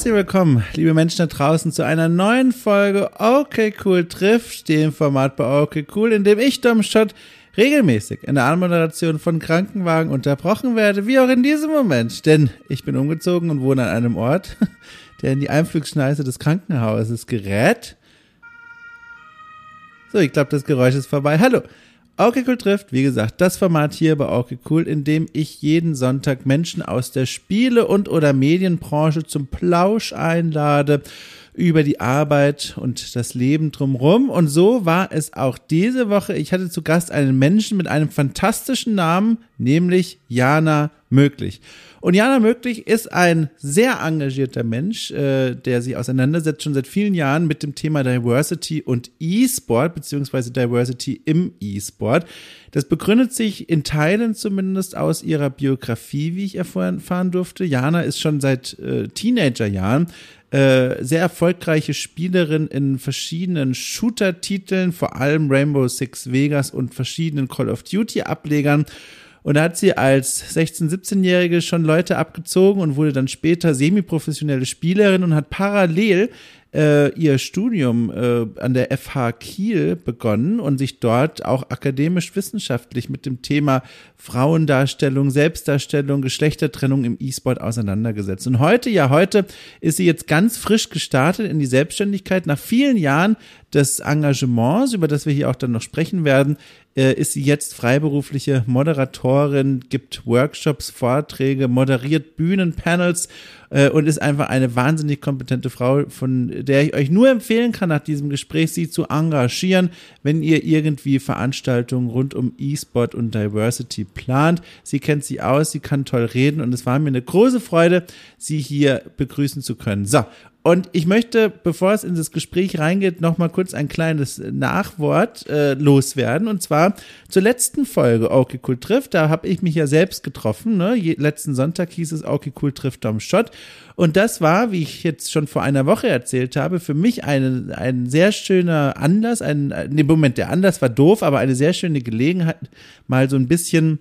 Herzlich willkommen, liebe Menschen da draußen, zu einer neuen Folge Okay Cool trifft, dem Format bei Okay Cool, in dem ich, Dom Schott, regelmäßig in der Anmoderation von Krankenwagen unterbrochen werde, wie auch in diesem Moment. Denn ich bin umgezogen und wohne an einem Ort, der in die Einflugschneise des Krankenhauses gerät. So, ich glaube, das Geräusch ist vorbei. Hallo. Okay Cool trifft, wie gesagt, das Format hier bei Okay Cool, in dem ich jeden Sonntag Menschen aus der Spiele- und oder Medienbranche zum Plausch einlade über die Arbeit und das Leben drumherum. Und so war es auch diese Woche. Ich hatte zu Gast einen Menschen mit einem fantastischen Namen, nämlich Jana Möglich. Und Jana Möglich ist ein sehr engagierter Mensch, äh, der sich auseinandersetzt schon seit vielen Jahren mit dem Thema Diversity und E-Sport, beziehungsweise Diversity im E-Sport. Das begründet sich in Teilen zumindest aus ihrer Biografie, wie ich erfahren durfte. Jana ist schon seit äh, Teenagerjahren äh, sehr erfolgreiche Spielerin in verschiedenen Shooter-Titeln, vor allem Rainbow Six Vegas und verschiedenen Call of Duty-Ablegern. Und da hat sie als 16-, 17-Jährige schon Leute abgezogen und wurde dann später semiprofessionelle Spielerin und hat parallel äh, ihr Studium äh, an der FH Kiel begonnen und sich dort auch akademisch-wissenschaftlich mit dem Thema Frauendarstellung, Selbstdarstellung, Geschlechtertrennung im E-Sport auseinandergesetzt. Und heute, ja, heute ist sie jetzt ganz frisch gestartet in die Selbstständigkeit nach vielen Jahren des Engagements, über das wir hier auch dann noch sprechen werden, äh, ist sie jetzt freiberufliche Moderatorin, gibt Workshops, Vorträge, moderiert Bühnenpanels äh, und ist einfach eine wahnsinnig kompetente Frau, von der ich euch nur empfehlen kann, nach diesem Gespräch sie zu engagieren, wenn ihr irgendwie Veranstaltungen rund um E-Sport und Diversity plant. Sie kennt sie aus, sie kann toll reden und es war mir eine große Freude, sie hier begrüßen zu können. So, und ich möchte, bevor es in das Gespräch reingeht, noch mal kurz ein kleines Nachwort äh, loswerden. Und zwar zur letzten Folge Okay Cool trifft. Da habe ich mich ja selbst getroffen. Ne? Je, letzten Sonntag hieß es Okay Cool trifft Dom Schott. Und das war, wie ich jetzt schon vor einer Woche erzählt habe, für mich eine, ein sehr schöner Anlass. Ein, nee, Moment, der Anlass war doof, aber eine sehr schöne Gelegenheit, mal so ein bisschen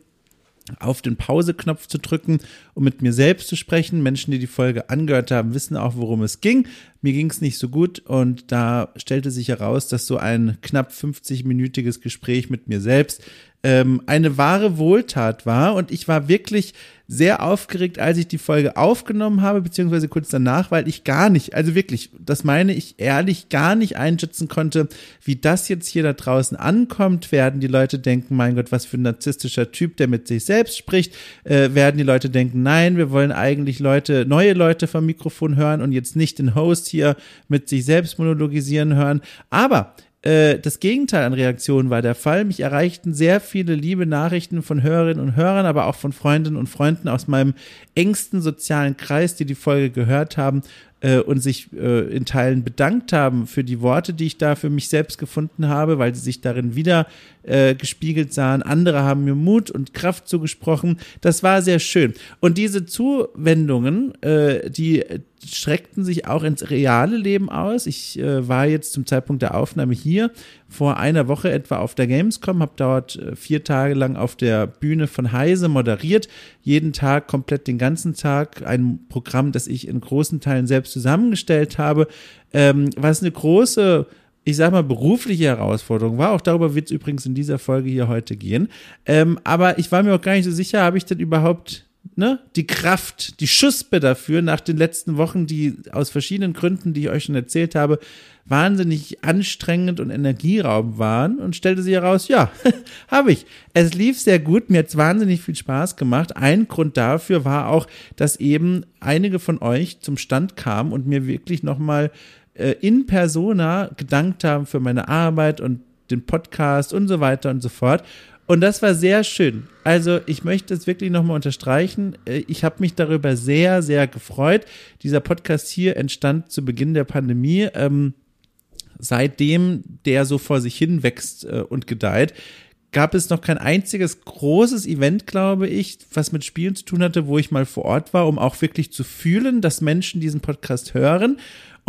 auf den Pause-Knopf zu drücken, um mit mir selbst zu sprechen. Menschen, die die Folge angehört haben, wissen auch, worum es ging. Mir ging es nicht so gut und da stellte sich heraus, dass so ein knapp 50-minütiges Gespräch mit mir selbst ähm, eine wahre Wohltat war und ich war wirklich sehr aufgeregt, als ich die Folge aufgenommen habe, beziehungsweise kurz danach, weil ich gar nicht, also wirklich, das meine ich ehrlich, gar nicht einschätzen konnte, wie das jetzt hier da draußen ankommt. Werden die Leute denken, mein Gott, was für ein narzisstischer Typ, der mit sich selbst spricht? Äh, werden die Leute denken, nein, wir wollen eigentlich Leute, neue Leute vom Mikrofon hören und jetzt nicht den Host hier mit sich selbst monologisieren hören. Aber äh, das Gegenteil an Reaktionen war der Fall. Mich erreichten sehr viele liebe Nachrichten von Hörerinnen und Hörern, aber auch von Freundinnen und Freunden aus meinem engsten sozialen Kreis, die die Folge gehört haben äh, und sich äh, in Teilen bedankt haben für die Worte, die ich da für mich selbst gefunden habe, weil sie sich darin wieder äh, gespiegelt sahen. Andere haben mir Mut und Kraft zugesprochen. Das war sehr schön. Und diese Zuwendungen, äh, die streckten sich auch ins reale Leben aus. Ich äh, war jetzt zum Zeitpunkt der Aufnahme hier vor einer Woche etwa auf der Gamescom, habe dort äh, vier Tage lang auf der Bühne von Heise moderiert, jeden Tag komplett den ganzen Tag ein Programm, das ich in großen Teilen selbst zusammengestellt habe, ähm, was eine große ich sag mal, berufliche Herausforderung war. Auch darüber wird es übrigens in dieser Folge hier heute gehen. Ähm, aber ich war mir auch gar nicht so sicher, habe ich denn überhaupt ne, die Kraft, die Schuspe dafür nach den letzten Wochen, die aus verschiedenen Gründen, die ich euch schon erzählt habe, wahnsinnig anstrengend und energieraubend waren und stellte sich heraus, ja, habe ich. Es lief sehr gut, mir hat es wahnsinnig viel Spaß gemacht. Ein Grund dafür war auch, dass eben einige von euch zum Stand kamen und mir wirklich nochmal äh, in persona gedankt haben für meine Arbeit und den Podcast und so weiter und so fort. Und das war sehr schön. Also ich möchte es wirklich nochmal unterstreichen. Äh, ich habe mich darüber sehr, sehr gefreut. Dieser Podcast hier entstand zu Beginn der Pandemie. Ähm, seitdem der so vor sich hin wächst äh, und gedeiht, gab es noch kein einziges großes Event, glaube ich, was mit Spielen zu tun hatte, wo ich mal vor Ort war, um auch wirklich zu fühlen, dass Menschen diesen Podcast hören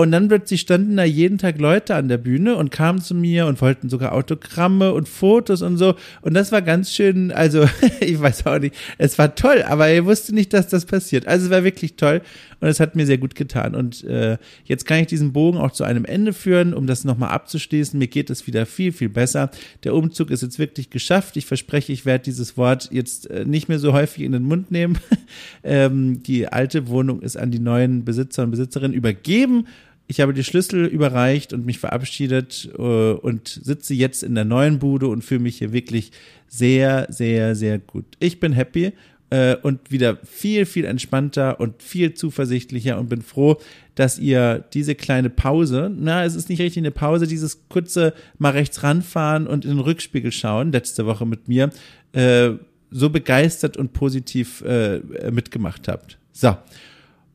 Und dann plötzlich standen da jeden Tag Leute an der Bühne und kamen zu mir und wollten sogar Autogramme und Fotos und so. Und das war ganz schön, also ich weiß auch nicht, es war toll, aber er wusste nicht, dass das passiert. Also es war wirklich toll und es hat mir sehr gut getan. Und äh, jetzt kann ich diesen Bogen auch zu einem Ende führen, um das nochmal abzuschließen. Mir geht es wieder viel, viel besser. Der Umzug ist jetzt wirklich geschafft. Ich verspreche, ich werde dieses Wort jetzt äh, nicht mehr so häufig in den Mund nehmen. ähm, die alte Wohnung ist an die neuen Besitzer und Besitzerinnen übergeben. Ich habe die Schlüssel überreicht und mich verabschiedet äh, und sitze jetzt in der neuen Bude und fühle mich hier wirklich sehr, sehr, sehr gut. Ich bin happy äh, und wieder viel, viel entspannter und viel zuversichtlicher und bin froh, dass ihr diese kleine Pause, na, es ist nicht richtig eine Pause, dieses kurze mal rechts ranfahren und in den Rückspiegel schauen, letzte Woche mit mir, äh, so begeistert und positiv äh, mitgemacht habt. So.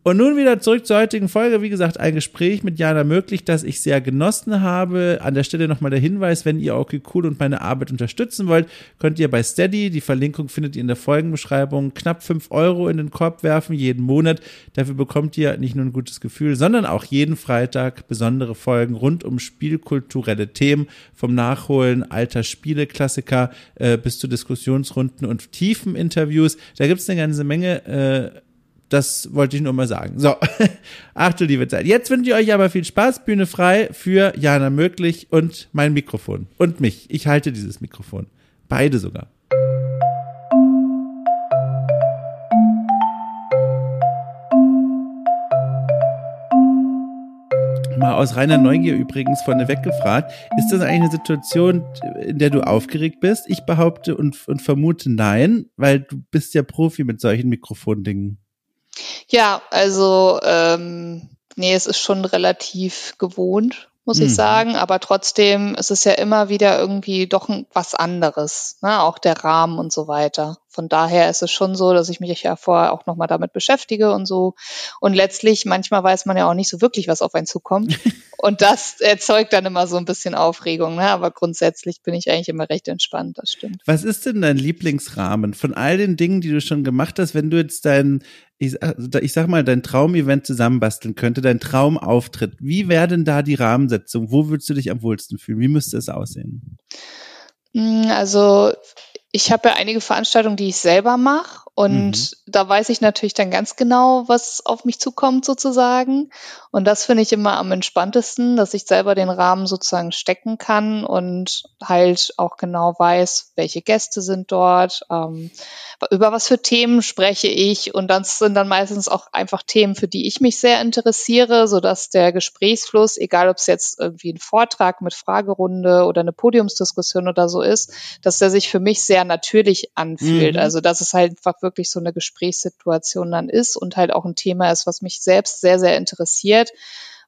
Und nun wieder zurück zur heutigen Folge. Wie gesagt, ein Gespräch mit Jana möglich, das ich sehr genossen habe. An der Stelle nochmal der Hinweis, wenn ihr okay cool und meine Arbeit unterstützen wollt, könnt ihr bei Steady, die Verlinkung findet ihr in der Folgenbeschreibung, knapp fünf Euro in den Korb werfen jeden Monat. Dafür bekommt ihr nicht nur ein gutes Gefühl, sondern auch jeden Freitag besondere Folgen rund um spielkulturelle Themen, vom Nachholen alter Spieleklassiker äh, bis zu Diskussionsrunden und tiefen Interviews. Da gibt's eine ganze Menge äh, das wollte ich nur mal sagen. So, ach du liebe Zeit. Jetzt wünsche ich euch aber viel Spaß. Bühne frei für Jana Möglich und mein Mikrofon. Und mich. Ich halte dieses Mikrofon. Beide sogar. Mal aus reiner Neugier übrigens vorneweg gefragt, ist das eigentlich eine Situation, in der du aufgeregt bist? Ich behaupte und, und vermute nein, weil du bist ja Profi mit solchen Mikrofondingen. Ja, also ähm, nee, es ist schon relativ gewohnt, muss mhm. ich sagen. Aber trotzdem ist es ja immer wieder irgendwie doch was anderes, ne? auch der Rahmen und so weiter. Von daher ist es schon so, dass ich mich ja vorher auch nochmal damit beschäftige und so. Und letztlich, manchmal weiß man ja auch nicht so wirklich, was auf einen zukommt. und das erzeugt dann immer so ein bisschen Aufregung. Ne? Aber grundsätzlich bin ich eigentlich immer recht entspannt, das stimmt. Was ist denn dein Lieblingsrahmen von all den Dingen, die du schon gemacht hast, wenn du jetzt dein, ich, ich sag mal, dein Traumevent zusammenbasteln könnte, dein Traumauftritt, wie wäre denn da die Rahmensetzung? Wo würdest du dich am wohlsten fühlen? Wie müsste es aussehen? Hm, also ich habe ja einige Veranstaltungen, die ich selber mache und mhm. da weiß ich natürlich dann ganz genau, was auf mich zukommt sozusagen. Und das finde ich immer am entspanntesten, dass ich selber den Rahmen sozusagen stecken kann und halt auch genau weiß, welche Gäste sind dort, ähm, über was für Themen spreche ich. Und das sind dann meistens auch einfach Themen, für die ich mich sehr interessiere, sodass der Gesprächsfluss, egal ob es jetzt irgendwie ein Vortrag mit Fragerunde oder eine Podiumsdiskussion oder so ist, dass der sich für mich sehr natürlich anfühlt. Mhm. Also dass es halt einfach wirklich so eine Gesprächssituation dann ist und halt auch ein Thema ist, was mich selbst sehr, sehr interessiert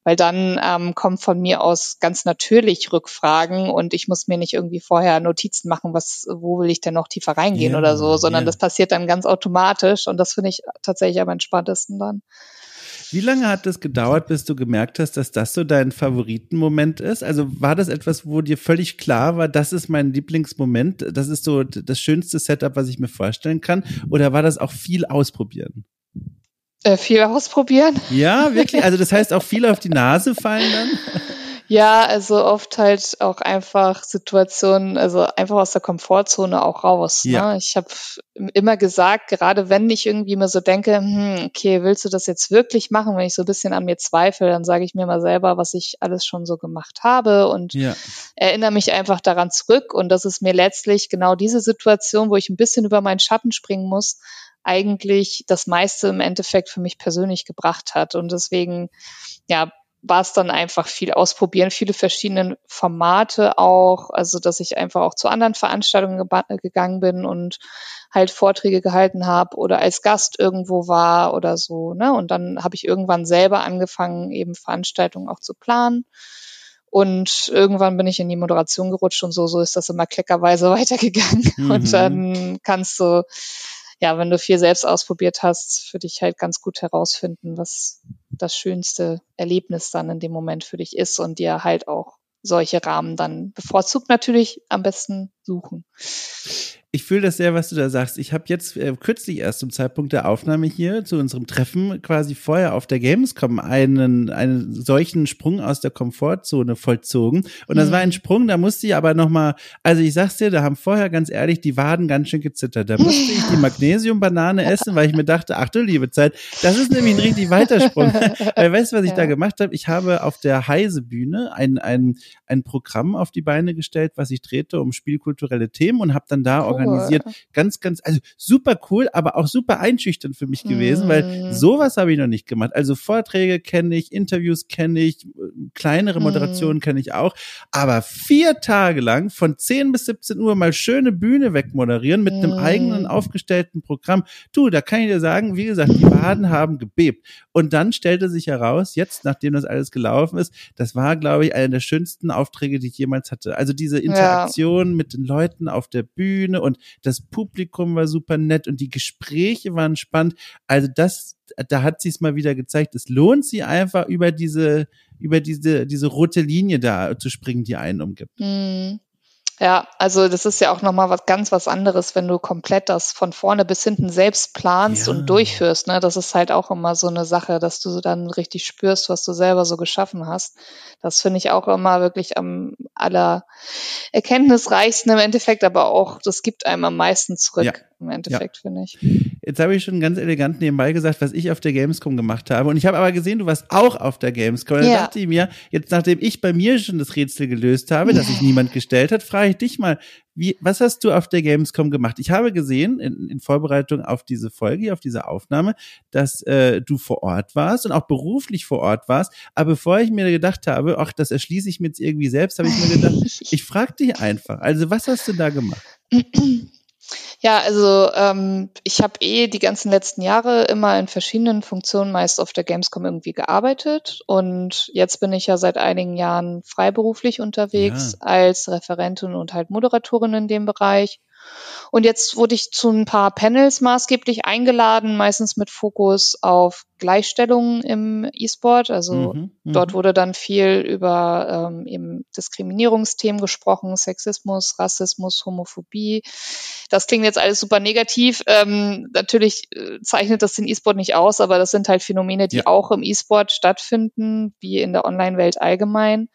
weil dann ähm, kommen von mir aus ganz natürlich Rückfragen und ich muss mir nicht irgendwie vorher Notizen machen, was, wo will ich denn noch tiefer reingehen yeah, oder so, sondern yeah. das passiert dann ganz automatisch und das finde ich tatsächlich am entspanntesten dann. Wie lange hat es gedauert, bis du gemerkt hast, dass das so dein Favoritenmoment ist? Also war das etwas, wo dir völlig klar war, das ist mein Lieblingsmoment, das ist so das schönste Setup, was ich mir vorstellen kann? Oder war das auch viel ausprobieren? Äh, viel ausprobieren. Ja, wirklich. Also das heißt auch viel auf die Nase fallen dann? Ja, also oft halt auch einfach Situationen, also einfach aus der Komfortzone auch raus. Ja. Ne? Ich habe immer gesagt, gerade wenn ich irgendwie mir so denke, hm, okay, willst du das jetzt wirklich machen? Wenn ich so ein bisschen an mir zweifle, dann sage ich mir mal selber, was ich alles schon so gemacht habe und ja. erinnere mich einfach daran zurück. Und das ist mir letztlich genau diese Situation, wo ich ein bisschen über meinen Schatten springen muss, eigentlich das meiste im Endeffekt für mich persönlich gebracht hat. Und deswegen, ja, war es dann einfach viel ausprobieren, viele verschiedene Formate auch, also dass ich einfach auch zu anderen Veranstaltungen gegangen bin und halt Vorträge gehalten habe oder als Gast irgendwo war oder so. Ne? Und dann habe ich irgendwann selber angefangen, eben Veranstaltungen auch zu planen. Und irgendwann bin ich in die Moderation gerutscht und so, so ist das immer kleckerweise weitergegangen. Mhm. Und dann kannst du ja, wenn du viel selbst ausprobiert hast, für dich halt ganz gut herausfinden, was das schönste Erlebnis dann in dem Moment für dich ist und dir halt auch solche Rahmen dann bevorzugt natürlich am besten suchen. Ich fühle das sehr, was du da sagst. Ich habe jetzt äh, kürzlich erst zum Zeitpunkt der Aufnahme hier zu unserem Treffen quasi vorher auf der Gamescom einen, einen solchen Sprung aus der Komfortzone vollzogen. Und das mhm. war ein Sprung, da musste ich aber nochmal, also ich sag's dir, da haben vorher ganz ehrlich die Waden ganz schön gezittert. Da musste ich die Magnesiumbanane essen, weil ich mir dachte, ach du liebe Zeit, das ist nämlich ein richtig weiter Sprung. weil weißt du, was ich ja. da gemacht habe? Ich habe auf der Heise-Bühne ein, ein, ein Programm auf die Beine gestellt, was ich drehte um spielkulturelle Themen und habe dann da cool. organisiert. Ganz, ganz, also super cool, aber auch super einschüchternd für mich gewesen, mhm. weil sowas habe ich noch nicht gemacht. Also Vorträge kenne ich, Interviews kenne ich, kleinere Moderationen mhm. kenne ich auch, aber vier Tage lang von 10 bis 17 Uhr mal schöne Bühne wegmoderieren mit mhm. einem eigenen aufgestellten Programm. Du, da kann ich dir sagen, wie gesagt, die Waden haben gebebt. Und dann stellte sich heraus, jetzt, nachdem das alles gelaufen ist, das war, glaube ich, einer der schönsten Aufträge, die ich jemals hatte. Also diese Interaktion ja. mit den Leuten auf der Bühne und das Publikum war super nett und die Gespräche waren spannend. Also das, da hat sie es mal wieder gezeigt. Es lohnt sich einfach über diese, über diese, diese rote Linie da zu springen, die einen umgibt. Mhm. Ja, also das ist ja auch nochmal was ganz was anderes, wenn du komplett das von vorne bis hinten selbst planst ja. und durchführst. Ne? Das ist halt auch immer so eine Sache, dass du dann richtig spürst, was du selber so geschaffen hast. Das finde ich auch immer wirklich am aller erkenntnisreichsten im Endeffekt, aber auch, das gibt einem am meisten zurück. Ja im Endeffekt, ja. finde ich. Jetzt habe ich schon ganz elegant nebenbei gesagt, was ich auf der Gamescom gemacht habe. Und ich habe aber gesehen, du warst auch auf der Gamescom. Und ja. dann dachte ich mir, jetzt nachdem ich bei mir schon das Rätsel gelöst habe, das sich niemand gestellt hat, frage ich dich mal, wie, was hast du auf der Gamescom gemacht? Ich habe gesehen, in, in Vorbereitung auf diese Folge, auf diese Aufnahme, dass äh, du vor Ort warst und auch beruflich vor Ort warst. Aber bevor ich mir gedacht habe, ach, das erschließe ich mir jetzt irgendwie selbst, habe ich mir gedacht, ich frage dich einfach. Also, was hast du da gemacht? Ja, also ähm, ich habe eh die ganzen letzten Jahre immer in verschiedenen Funktionen meist auf der Gamescom irgendwie gearbeitet und jetzt bin ich ja seit einigen Jahren freiberuflich unterwegs ja. als Referentin und halt Moderatorin in dem Bereich. Und jetzt wurde ich zu ein paar Panels maßgeblich eingeladen, meistens mit Fokus auf Gleichstellung im E-Sport. Also mhm, mhm, dort wurde dann viel über ähm, eben Diskriminierungsthemen gesprochen, Sexismus, Rassismus, Homophobie. Das klingt jetzt alles super negativ. Ähm, natürlich äh, zeichnet das den E-Sport nicht aus, aber das sind halt Phänomene, die ja. auch im E-Sport stattfinden, wie in der Online-Welt allgemein.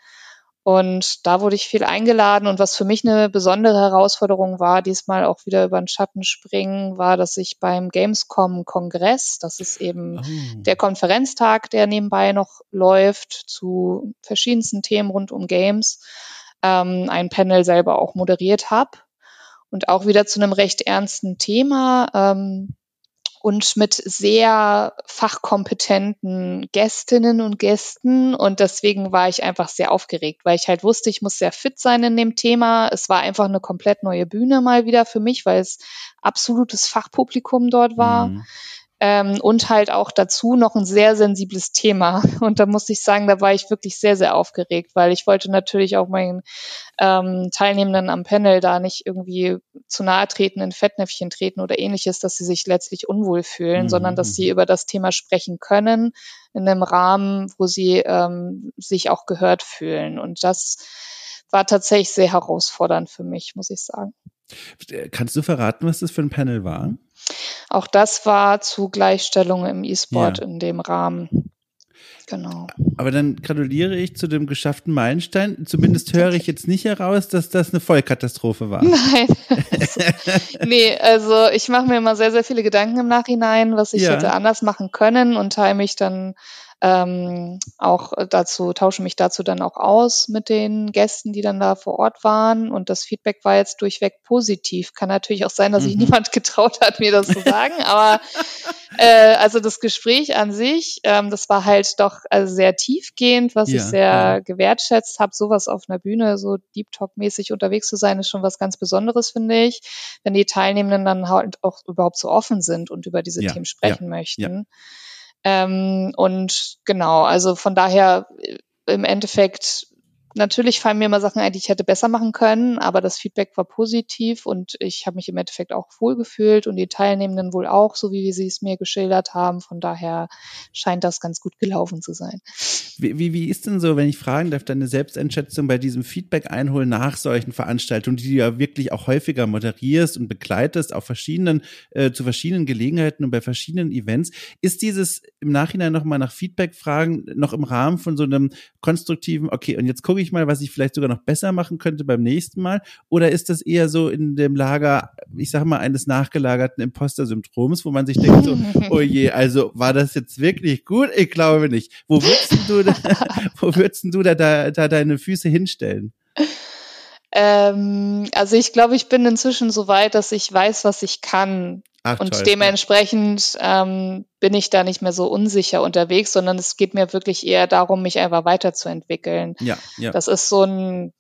Und da wurde ich viel eingeladen. Und was für mich eine besondere Herausforderung war, diesmal auch wieder über den Schatten springen, war, dass ich beim Gamescom-Kongress, das ist eben oh. der Konferenztag, der nebenbei noch läuft, zu verschiedensten Themen rund um Games, ähm, ein Panel selber auch moderiert habe. Und auch wieder zu einem recht ernsten Thema. Ähm, und mit sehr fachkompetenten Gästinnen und Gästen. Und deswegen war ich einfach sehr aufgeregt, weil ich halt wusste, ich muss sehr fit sein in dem Thema. Es war einfach eine komplett neue Bühne mal wieder für mich, weil es absolutes Fachpublikum dort war. Mhm. Ähm, und halt auch dazu noch ein sehr sensibles Thema. Und da muss ich sagen, da war ich wirklich sehr, sehr aufgeregt, weil ich wollte natürlich auch meinen ähm, Teilnehmenden am Panel da nicht irgendwie zu nahe treten, in Fettnäpfchen treten oder ähnliches, dass sie sich letztlich unwohl fühlen, mhm. sondern dass sie über das Thema sprechen können in einem Rahmen, wo sie ähm, sich auch gehört fühlen. Und das war tatsächlich sehr herausfordernd für mich, muss ich sagen. Kannst du verraten, was das für ein Panel war? Auch das war zu Gleichstellung im E-Sport ja. in dem Rahmen. Genau. Aber dann gratuliere ich zu dem geschafften Meilenstein. Zumindest höre ich jetzt nicht heraus, dass das eine Vollkatastrophe war. Nein. Also, nee, also ich mache mir immer sehr, sehr viele Gedanken im Nachhinein, was ich ja. hätte anders machen können und teile mich dann ähm, auch dazu, tausche mich dazu dann auch aus mit den Gästen, die dann da vor Ort waren. Und das Feedback war jetzt durchweg positiv. Kann natürlich auch sein, dass sich mhm. niemand getraut hat, mir das zu sagen. aber äh, also das Gespräch an sich, ähm, das war halt doch also sehr tiefgehend, was ja, ich sehr ja. gewertschätzt habe. Sowas auf einer Bühne, so Deep Talk-mäßig unterwegs zu sein, ist schon was ganz Besonderes, finde ich. Wenn die Teilnehmenden dann halt auch überhaupt so offen sind und über diese ja, Themen sprechen möchten. Ähm, und genau, also von daher äh, im Endeffekt natürlich fallen mir immer Sachen ein, die ich hätte besser machen können, aber das Feedback war positiv und ich habe mich im Endeffekt auch wohlgefühlt und die Teilnehmenden wohl auch, so wie sie es mir geschildert haben. Von daher scheint das ganz gut gelaufen zu sein. Wie, wie, wie ist denn so, wenn ich fragen darf, deine Selbsteinschätzung bei diesem Feedback einholen nach solchen Veranstaltungen, die du ja wirklich auch häufiger moderierst und begleitest auf verschiedenen, äh, zu verschiedenen Gelegenheiten und bei verschiedenen Events. Ist dieses im Nachhinein nochmal nach Feedback fragen noch im Rahmen von so einem konstruktiven, okay, und jetzt gucke ich mal, was ich vielleicht sogar noch besser machen könnte beim nächsten Mal? Oder ist das eher so in dem Lager, ich sag mal, eines nachgelagerten Imposter-Syndroms, wo man sich denkt so, oh je, also war das jetzt wirklich gut? Ich glaube nicht. Wo würdest du, da, wo würdest du da, da, da deine Füße hinstellen? Ähm, also ich glaube, ich bin inzwischen so weit, dass ich weiß, was ich kann. Ach, und toll, dementsprechend ähm, bin ich da nicht mehr so unsicher unterwegs, sondern es geht mir wirklich eher darum, mich einfach weiterzuentwickeln. Ja, ja. Das ist so ein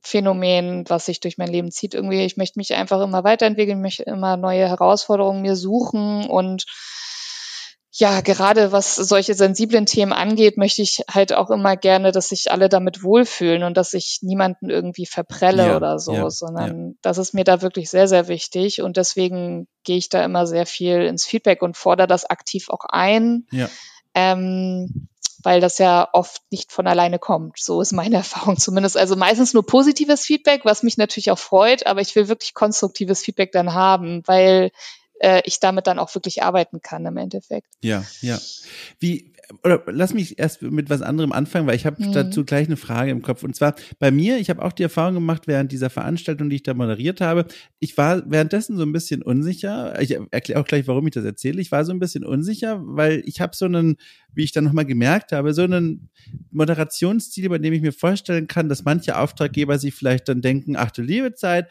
Phänomen, was sich durch mein Leben zieht. Irgendwie, ich möchte mich einfach immer weiterentwickeln, möchte immer neue Herausforderungen mir suchen und ja, gerade was solche sensiblen Themen angeht, möchte ich halt auch immer gerne, dass sich alle damit wohlfühlen und dass ich niemanden irgendwie verprelle ja, oder so, ja, sondern ja. das ist mir da wirklich sehr, sehr wichtig und deswegen gehe ich da immer sehr viel ins Feedback und fordere das aktiv auch ein. Ähm, weil das ja oft nicht von alleine kommt. So ist meine Erfahrung zumindest. Also meistens nur positives Feedback, was mich natürlich auch freut, aber ich will wirklich konstruktives Feedback dann haben, weil ich damit dann auch wirklich arbeiten kann im Endeffekt. Ja, ja. Wie, oder lass mich erst mit was anderem anfangen, weil ich habe mhm. dazu gleich eine Frage im Kopf. Und zwar bei mir, ich habe auch die Erfahrung gemacht während dieser Veranstaltung, die ich da moderiert habe. Ich war währenddessen so ein bisschen unsicher. Ich erkläre auch gleich, warum ich das erzähle. Ich war so ein bisschen unsicher, weil ich habe so einen, wie ich dann nochmal gemerkt habe, so einen Moderationsstil, bei dem ich mir vorstellen kann, dass manche Auftraggeber sich vielleicht dann denken, ach du liebe Zeit,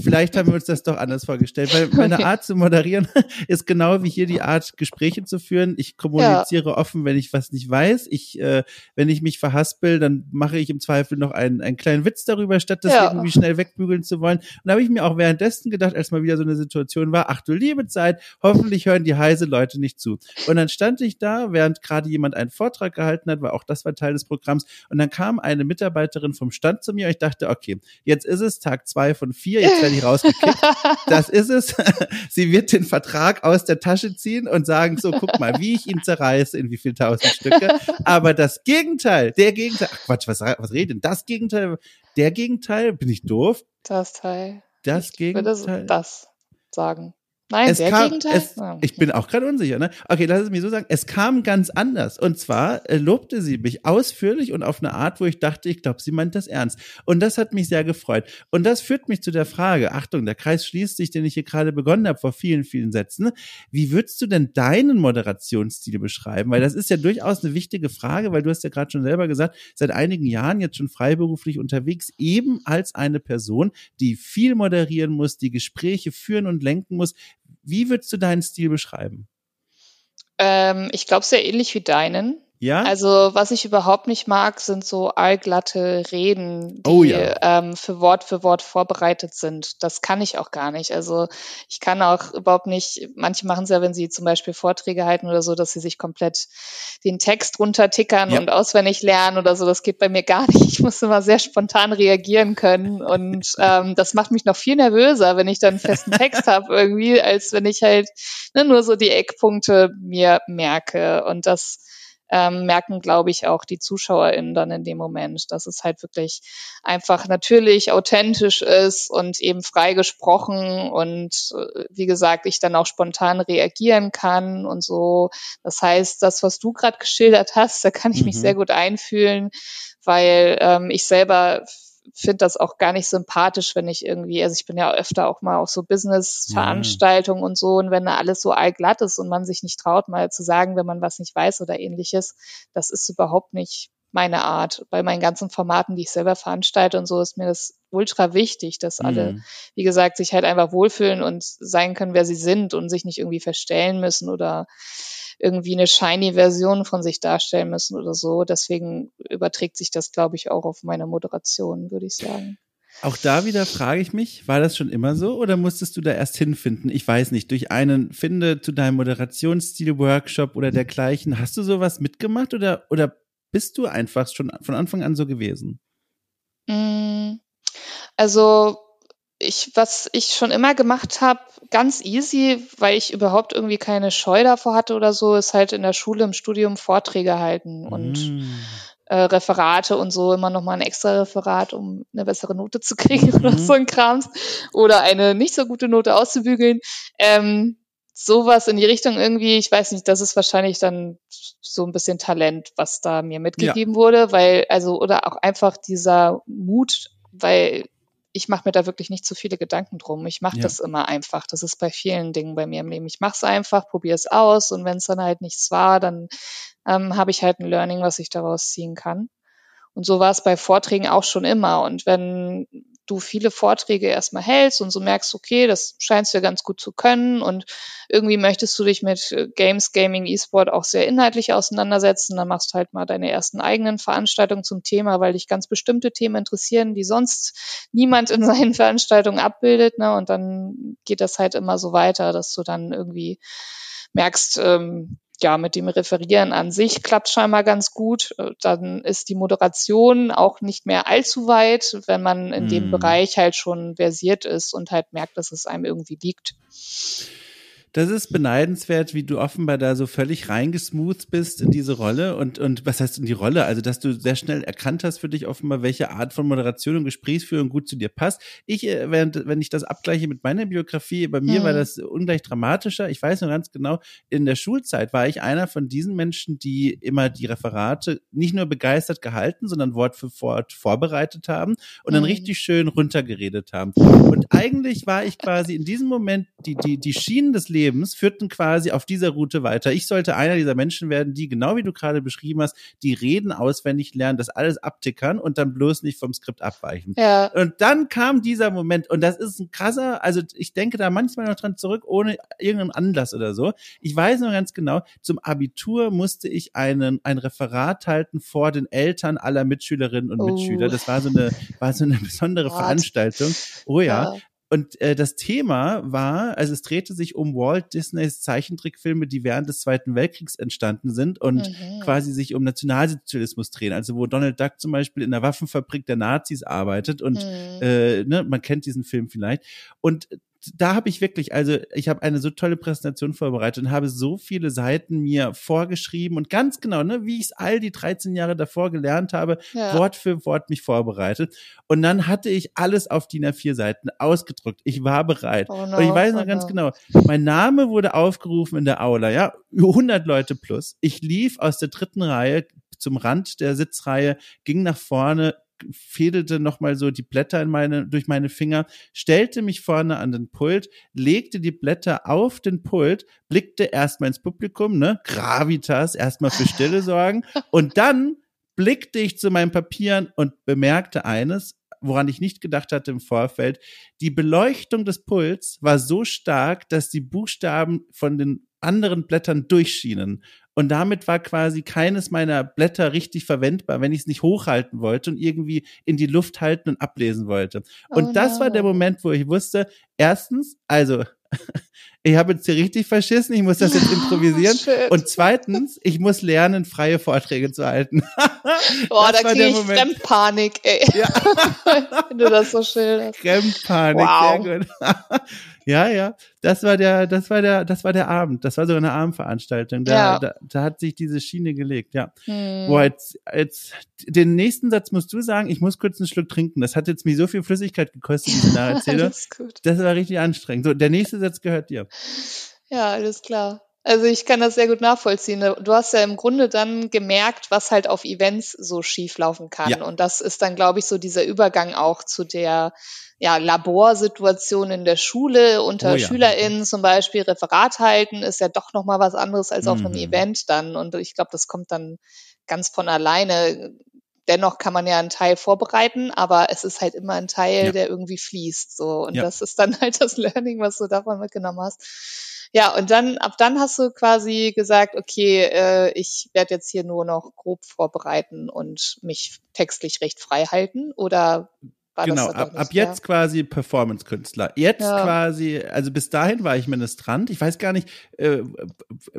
vielleicht haben wir uns das doch anders vorgestellt. Weil meine Art zu moderieren ist genau wie hier die Art, Gespräche zu führen. Ich kommuniziere ja. offen, wenn ich was nicht weiß. Ich, äh, wenn ich mich verhaspel, dann mache ich im Zweifel noch einen, einen kleinen Witz darüber, statt das ja. irgendwie schnell wegbügeln zu wollen. Und da habe ich mir auch währenddessen gedacht, als mal wieder so eine Situation war, ach du liebe Zeit, hoffentlich hören die heise Leute nicht zu. Und dann stand ich da, während gerade jemand einen Vortrag gehalten hat, weil auch das war Teil des Programms. Und dann kam eine Mitarbeiterin vom Stand zu mir und ich dachte, okay, jetzt ist es Tag zwei von vier, jetzt werde ich rausgekickt. Das ist es. Sie wird den Vertrag aus der Tasche ziehen und sagen so, guck mal, wie ich ihn zerreiße, in wie viel tausend Stücke. Aber das Gegenteil, der Gegenteil, ach Quatsch, was, was redet Das Gegenteil, der Gegenteil, bin ich doof? Das Teil. Das ich Gegenteil. Würde das sagen. Nein, es der kam, Gegenteil. Es, ah, ich bin auch gerade unsicher. Ne? Okay, lass es mir so sagen. Es kam ganz anders. Und zwar äh, lobte sie mich ausführlich und auf eine Art, wo ich dachte, ich glaube, sie meint das ernst. Und das hat mich sehr gefreut. Und das führt mich zu der Frage, Achtung, der Kreis schließt sich, den ich hier gerade begonnen habe, vor vielen, vielen Sätzen. Wie würdest du denn deinen Moderationsstil beschreiben? Weil das ist ja durchaus eine wichtige Frage, weil du hast ja gerade schon selber gesagt, seit einigen Jahren jetzt schon freiberuflich unterwegs, eben als eine Person, die viel moderieren muss, die Gespräche führen und lenken muss. Wie würdest du deinen Stil beschreiben? Ähm, ich glaube, sehr ähnlich wie deinen. Ja. Also was ich überhaupt nicht mag, sind so allglatte Reden, die oh, ja. ähm, für Wort für Wort vorbereitet sind. Das kann ich auch gar nicht. Also ich kann auch überhaupt nicht, manche machen es ja, wenn sie zum Beispiel Vorträge halten oder so, dass sie sich komplett den Text runtertickern ja. und auswendig lernen oder so. Das geht bei mir gar nicht. Ich muss immer sehr spontan reagieren können. Und ähm, das macht mich noch viel nervöser, wenn ich dann einen festen Text habe irgendwie, als wenn ich halt ne, nur so die Eckpunkte mir merke. Und das ähm, merken, glaube ich, auch die ZuschauerInnen dann in dem Moment, dass es halt wirklich einfach natürlich authentisch ist und eben frei gesprochen und äh, wie gesagt, ich dann auch spontan reagieren kann und so. Das heißt, das, was du gerade geschildert hast, da kann ich mhm. mich sehr gut einfühlen, weil ähm, ich selber finde das auch gar nicht sympathisch, wenn ich irgendwie, also ich bin ja öfter auch mal auf so Business-Veranstaltungen ja. und so und wenn da alles so allglatt ist und man sich nicht traut, mal zu sagen, wenn man was nicht weiß oder ähnliches, das ist überhaupt nicht meine Art. Bei meinen ganzen Formaten, die ich selber veranstalte und so, ist mir das ultra wichtig, dass alle, mhm. wie gesagt, sich halt einfach wohlfühlen und sein können, wer sie sind und sich nicht irgendwie verstellen müssen oder irgendwie eine shiny Version von sich darstellen müssen oder so. Deswegen überträgt sich das, glaube ich, auch auf meine Moderation, würde ich sagen. Auch da wieder frage ich mich, war das schon immer so oder musstest du da erst hinfinden? Ich weiß nicht, durch einen Finde zu deinem Moderationsstil-Workshop oder dergleichen. Hast du sowas mitgemacht oder, oder bist du einfach schon von Anfang an so gewesen? Mm, also ich, was ich schon immer gemacht habe, ganz easy, weil ich überhaupt irgendwie keine Scheu davor hatte oder so, ist halt in der Schule, im Studium Vorträge halten und mm. äh, Referate und so, immer nochmal ein extra Referat, um eine bessere Note zu kriegen mm. oder so ein Krams oder eine nicht so gute Note auszubügeln. Ähm, sowas in die Richtung irgendwie, ich weiß nicht, das ist wahrscheinlich dann so ein bisschen Talent, was da mir mitgegeben ja. wurde, weil, also, oder auch einfach dieser Mut, weil ich mache mir da wirklich nicht zu viele Gedanken drum. Ich mache ja. das immer einfach. Das ist bei vielen Dingen bei mir im Leben. Ich mache es einfach, probiere es aus und wenn es dann halt nichts war, dann ähm, habe ich halt ein Learning, was ich daraus ziehen kann. Und so war es bei Vorträgen auch schon immer. Und wenn du viele Vorträge erstmal hältst und so merkst, okay, das scheinst du ja ganz gut zu können und irgendwie möchtest du dich mit äh, Games, Gaming, E-Sport auch sehr inhaltlich auseinandersetzen, dann machst du halt mal deine ersten eigenen Veranstaltungen zum Thema, weil dich ganz bestimmte Themen interessieren, die sonst niemand in seinen Veranstaltungen abbildet, ne? Und dann geht das halt immer so weiter, dass du dann irgendwie merkst, ähm, ja, mit dem Referieren an sich klappt scheinbar ganz gut. Äh, dann ist die Moderation auch nicht mehr allzu weit, wenn man in mm. dem hm. Bereich halt schon versiert ist und halt merkt, dass es einem irgendwie liegt. Das ist beneidenswert, wie du offenbar da so völlig reingesmooth bist in diese Rolle und, und was heißt in die Rolle? Also, dass du sehr schnell erkannt hast für dich offenbar, welche Art von Moderation und Gesprächsführung gut zu dir passt. Ich, äh, während, wenn ich das abgleiche mit meiner Biografie, bei mir hm. war das ungleich dramatischer. Ich weiß nur ganz genau, in der Schulzeit war ich einer von diesen Menschen, die immer die Referate nicht nur begeistert gehalten, sondern Wort für Wort vorbereitet haben und dann hm. richtig schön runtergeredet haben. Und eigentlich war ich quasi in diesem Moment die, die, die Schienen des Lebens Lebens führten quasi auf dieser Route weiter. Ich sollte einer dieser Menschen werden, die, genau wie du gerade beschrieben hast, die Reden auswendig lernen, das alles abtickern und dann bloß nicht vom Skript abweichen. Ja. Und dann kam dieser Moment und das ist ein krasser, also ich denke da manchmal noch dran zurück, ohne irgendeinen Anlass oder so. Ich weiß noch ganz genau, zum Abitur musste ich einen, ein Referat halten vor den Eltern aller Mitschülerinnen und oh. Mitschüler. Das war so eine, war so eine besondere? Veranstaltung. Oh ja. ja. Und äh, das Thema war, also es drehte sich um Walt Disneys Zeichentrickfilme, die während des Zweiten Weltkriegs entstanden sind und mhm. quasi sich um Nationalsozialismus drehen. Also wo Donald Duck zum Beispiel in der Waffenfabrik der Nazis arbeitet und mhm. äh, ne, man kennt diesen Film vielleicht. Und da habe ich wirklich, also ich habe eine so tolle Präsentation vorbereitet und habe so viele Seiten mir vorgeschrieben und ganz genau, ne, wie ich es all die 13 Jahre davor gelernt habe, ja. Wort für Wort mich vorbereitet. Und dann hatte ich alles auf DIN A4 Seiten ausgedruckt. Ich war bereit. Oh no, und ich weiß noch oh ganz no. genau, mein Name wurde aufgerufen in der Aula, ja, 100 Leute plus. Ich lief aus der dritten Reihe zum Rand der Sitzreihe, ging nach vorne, fädelte nochmal so die Blätter in meine, durch meine Finger, stellte mich vorne an den Pult, legte die Blätter auf den Pult, blickte erstmal ins Publikum, ne, Gravitas, erstmal für Stille sorgen und dann blickte ich zu meinen Papieren und bemerkte eines, woran ich nicht gedacht hatte im Vorfeld. Die Beleuchtung des Puls war so stark, dass die Buchstaben von den anderen Blättern durchschienen. Und damit war quasi keines meiner Blätter richtig verwendbar, wenn ich es nicht hochhalten wollte und irgendwie in die Luft halten und ablesen wollte. Und oh das no. war der Moment, wo ich wusste, erstens, also ich habe jetzt hier richtig verschissen, ich muss das jetzt improvisieren. Oh, und zweitens, ich muss lernen, freie Vorträge zu halten. Boah, da kriege ich Fremdpanik, ey. Ja. Wenn du das so schilderst. Fremdpanik, wow. sehr gut. ja, ja, das war der, das war der, das war der Abend. Das war so eine Abendveranstaltung. Da, ja. da, da hat sich diese Schiene gelegt, ja. Hm. Boah, jetzt, jetzt, den nächsten Satz musst du sagen, ich muss kurz einen Schluck trinken. Das hat jetzt mir so viel Flüssigkeit gekostet, diese Nacherzählung. das war richtig anstrengend. So, der nächste Satz gehört dir. Ja, alles klar. Also ich kann das sehr gut nachvollziehen. Du hast ja im Grunde dann gemerkt, was halt auf Events so schief laufen kann. Ja. Und das ist dann, glaube ich, so dieser Übergang auch zu der ja, Laborsituation in der Schule unter oh ja. SchülerInnen zum Beispiel Referat halten, ist ja doch nochmal was anderes als auf mhm. einem Event dann. Und ich glaube, das kommt dann ganz von alleine. Dennoch kann man ja einen Teil vorbereiten, aber es ist halt immer ein Teil, ja. der irgendwie fließt. So. Und ja. das ist dann halt das Learning, was du davon mitgenommen hast. Ja, und dann, ab dann hast du quasi gesagt, okay, äh, ich werde jetzt hier nur noch grob vorbereiten und mich textlich recht frei halten oder war genau, das ab, ab jetzt quasi Performance-Künstler. Jetzt ja. quasi, also bis dahin war ich Ministrant. Ich weiß gar nicht, äh,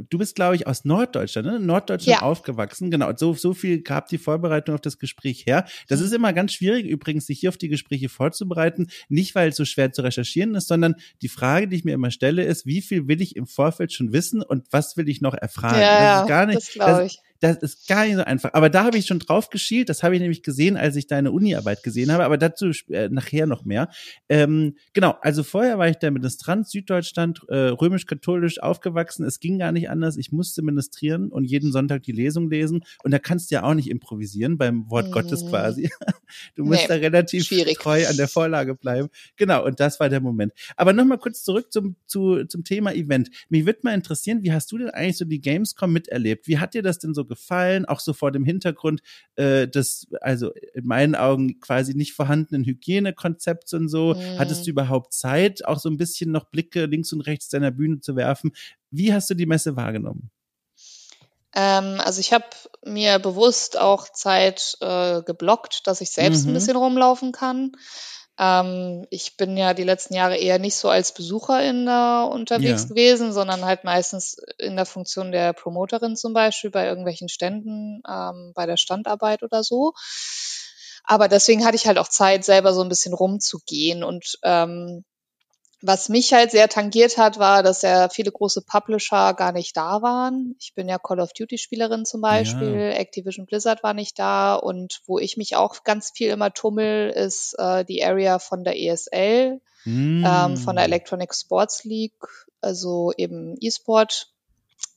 du bist, glaube ich, aus Norddeutschland, ne? Norddeutschland ja. aufgewachsen. Genau, so, so viel gab die Vorbereitung auf das Gespräch her. Das mhm. ist immer ganz schwierig, übrigens, sich hier auf die Gespräche vorzubereiten. Nicht, weil es so schwer zu recherchieren ist, sondern die Frage, die ich mir immer stelle, ist, wie viel will ich im Vorfeld schon wissen und was will ich noch erfragen? Ja, das ist gar nicht, das glaube ich das ist gar nicht so einfach. Aber da habe ich schon drauf geschielt. Das habe ich nämlich gesehen, als ich deine Uni-Arbeit gesehen habe. Aber dazu äh, nachher noch mehr. Ähm, genau, also vorher war ich der Ministrant Süddeutschland, äh, römisch-katholisch aufgewachsen. Es ging gar nicht anders. Ich musste ministrieren und jeden Sonntag die Lesung lesen. Und da kannst du ja auch nicht improvisieren beim Wort mhm. Gottes quasi. Du musst nee, da relativ schwierig. treu an der Vorlage bleiben. Genau, und das war der Moment. Aber nochmal kurz zurück zum, zu, zum Thema Event. Mich würde mal interessieren, wie hast du denn eigentlich so die Gamescom miterlebt? Wie hat dir das denn so gefallen, auch so vor dem Hintergrund äh, des, also in meinen Augen quasi nicht vorhandenen Hygienekonzepts und so. Mhm. Hattest du überhaupt Zeit, auch so ein bisschen noch Blicke links und rechts deiner Bühne zu werfen? Wie hast du die Messe wahrgenommen? Ähm, also ich habe mir bewusst auch Zeit äh, geblockt, dass ich selbst mhm. ein bisschen rumlaufen kann. Ähm, ich bin ja die letzten Jahre eher nicht so als Besucherin da unterwegs ja. gewesen, sondern halt meistens in der Funktion der Promoterin zum Beispiel bei irgendwelchen Ständen, ähm, bei der Standarbeit oder so. Aber deswegen hatte ich halt auch Zeit, selber so ein bisschen rumzugehen und ähm, was mich halt sehr tangiert hat, war, dass ja viele große Publisher gar nicht da waren. Ich bin ja Call of Duty Spielerin zum Beispiel, ja. Activision Blizzard war nicht da und wo ich mich auch ganz viel immer tummel, ist äh, die Area von der ESL, mm. ähm, von der Electronic Sports League, also eben E-Sport.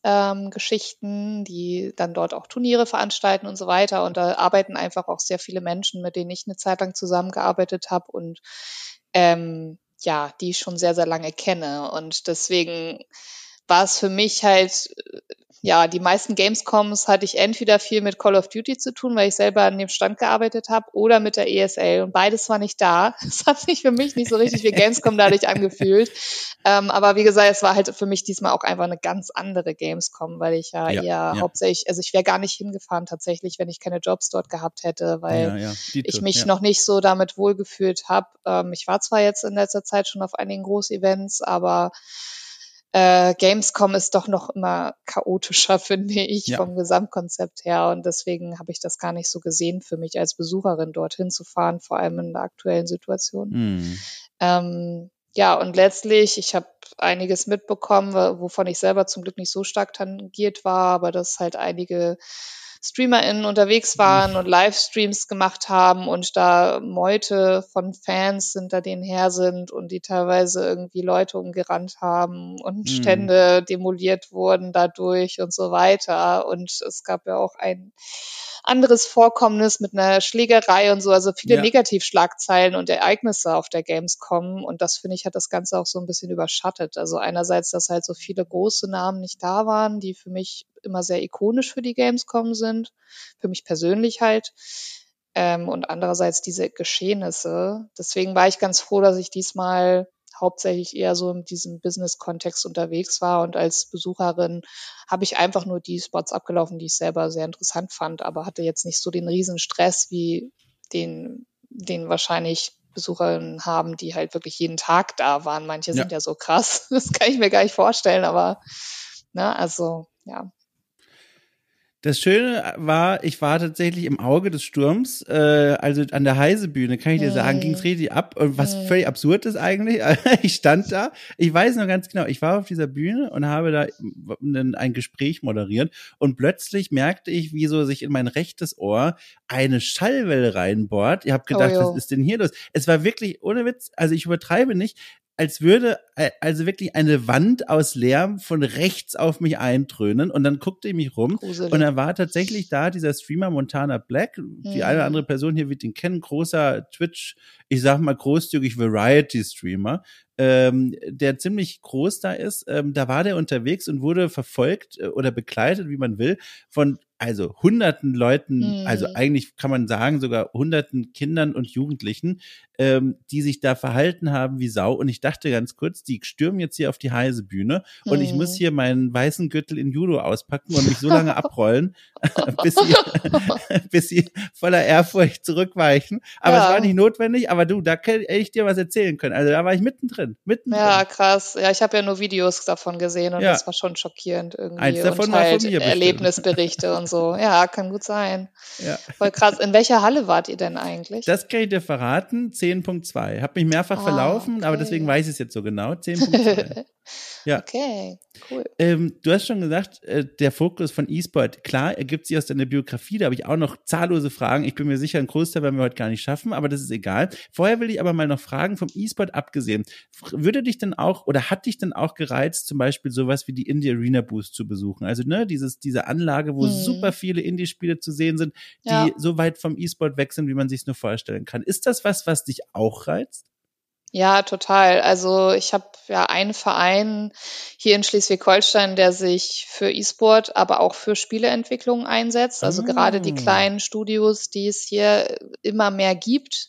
Ähm, Geschichten, die dann dort auch Turniere veranstalten und so weiter. Und da arbeiten einfach auch sehr viele Menschen, mit denen ich eine Zeit lang zusammengearbeitet habe. Und ähm, ja, die ich schon sehr, sehr lange kenne. Und deswegen war es für mich halt, ja, die meisten Gamescoms hatte ich entweder viel mit Call of Duty zu tun, weil ich selber an dem Stand gearbeitet habe, oder mit der ESL. Und beides war nicht da. Es hat sich für mich nicht so richtig wie Gamescom dadurch angefühlt. Ähm, aber wie gesagt, es war halt für mich diesmal auch einfach eine ganz andere Gamescom, weil ich ja, ja eher ja. hauptsächlich, also ich wäre gar nicht hingefahren tatsächlich, wenn ich keine Jobs dort gehabt hätte, weil ja, ich mich noch nicht so damit wohlgefühlt habe. Ähm, ich war zwar jetzt in letzter Zeit schon auf einigen Großevents, aber äh, Gamescom ist doch noch immer chaotischer, finde ich, ja. vom Gesamtkonzept her. Und deswegen habe ich das gar nicht so gesehen für mich als Besucherin dorthin zu fahren, vor allem in der aktuellen Situation. Mhm. Ähm, ja, und letztlich, ich habe einiges mitbekommen, wovon ich selber zum Glück nicht so stark tangiert war, aber dass halt einige StreamerInnen unterwegs waren und Livestreams gemacht haben und da Meute von Fans hinter denen her sind und die teilweise irgendwie Leute umgerannt haben und mhm. Stände demoliert wurden dadurch und so weiter. Und es gab ja auch ein anderes Vorkommnis mit einer Schlägerei und so, also viele ja. Negativschlagzeilen und Ereignisse auf der Gamescom. Und das finde ich hat das Ganze auch so ein bisschen überschattet. Also einerseits, dass halt so viele große Namen nicht da waren, die für mich immer sehr ikonisch für die Gamescom sind, für mich persönlich halt. Ähm, und andererseits diese Geschehnisse. Deswegen war ich ganz froh, dass ich diesmal hauptsächlich eher so in diesem Business-Kontext unterwegs war und als Besucherin habe ich einfach nur die Spots abgelaufen, die ich selber sehr interessant fand, aber hatte jetzt nicht so den riesen Stress wie den, den wahrscheinlich Besucherinnen haben, die halt wirklich jeden Tag da waren. Manche ja. sind ja so krass, das kann ich mir gar nicht vorstellen, aber ne, also ja, das Schöne war, ich war tatsächlich im Auge des Sturms, äh, also an der Heisebühne, kann ich dir sagen, ging es richtig ab. Und was völlig absurd ist eigentlich, ich stand da, ich weiß noch ganz genau, ich war auf dieser Bühne und habe da ein Gespräch moderiert und plötzlich merkte ich, wie so sich in mein rechtes Ohr eine Schallwelle reinbohrt. Ich habe gedacht, oh, was ist denn hier los? Es war wirklich, ohne Witz, also ich übertreibe nicht, als würde äh, also wirklich eine Wand aus Lärm von rechts auf mich eindröhnen und dann guckte ich mich rum Gruselig. und er war tatsächlich da dieser Streamer Montana Black, die mhm. eine oder andere Person hier wird ihn kennen, großer Twitch, ich sag mal großzügig Variety Streamer, ähm, der ziemlich groß da ist. Ähm, da war der unterwegs und wurde verfolgt äh, oder begleitet, wie man will, von also hunderten Leuten, mhm. also eigentlich kann man sagen, sogar hunderten Kindern und Jugendlichen, ähm, die sich da verhalten haben wie Sau. Und ich dachte ganz kurz, die stürmen jetzt hier auf die heiße Bühne mhm. und ich muss mhm. hier meinen weißen Gürtel in Judo auspacken und mich so lange abrollen, bis, sie, bis sie voller Ehrfurcht zurückweichen. Aber ja. es war nicht notwendig, aber du, da hätte ich dir was erzählen können. Also da war ich mittendrin. mittendrin. Ja, krass. Ja, ich habe ja nur Videos davon gesehen und ja. das war schon schockierend irgendwie. Eins davon und war halt von mir Erlebnisberichte und so. Ja, kann gut sein. Ja. Voll krass. In welcher Halle wart ihr denn eigentlich? Das kann ich dir verraten. 10.2. Hab mich mehrfach ah, verlaufen, okay. aber deswegen weiß ich es jetzt so genau. 10.2. ja. Okay, cool. Ähm, du hast schon gesagt, äh, der Fokus von E-Sport, klar, ergibt sich aus deiner Biografie. Da habe ich auch noch zahllose Fragen. Ich bin mir sicher, ein Großteil werden wir heute gar nicht schaffen, aber das ist egal. Vorher will ich aber mal noch fragen, vom E-Sport abgesehen, würde dich denn auch oder hat dich denn auch gereizt, zum Beispiel sowas wie die Indie Arena Boost zu besuchen? Also, ne, dieses, diese Anlage, wo hm. Super viele Indie-Spiele zu sehen sind, die ja. so weit vom E-Sport weg sind, wie man sich nur vorstellen kann. Ist das was, was dich auch reizt? Ja, total. Also ich habe ja einen Verein hier in Schleswig-Holstein, der sich für E-Sport, aber auch für Spieleentwicklung einsetzt. Also ah. gerade die kleinen Studios, die es hier immer mehr gibt.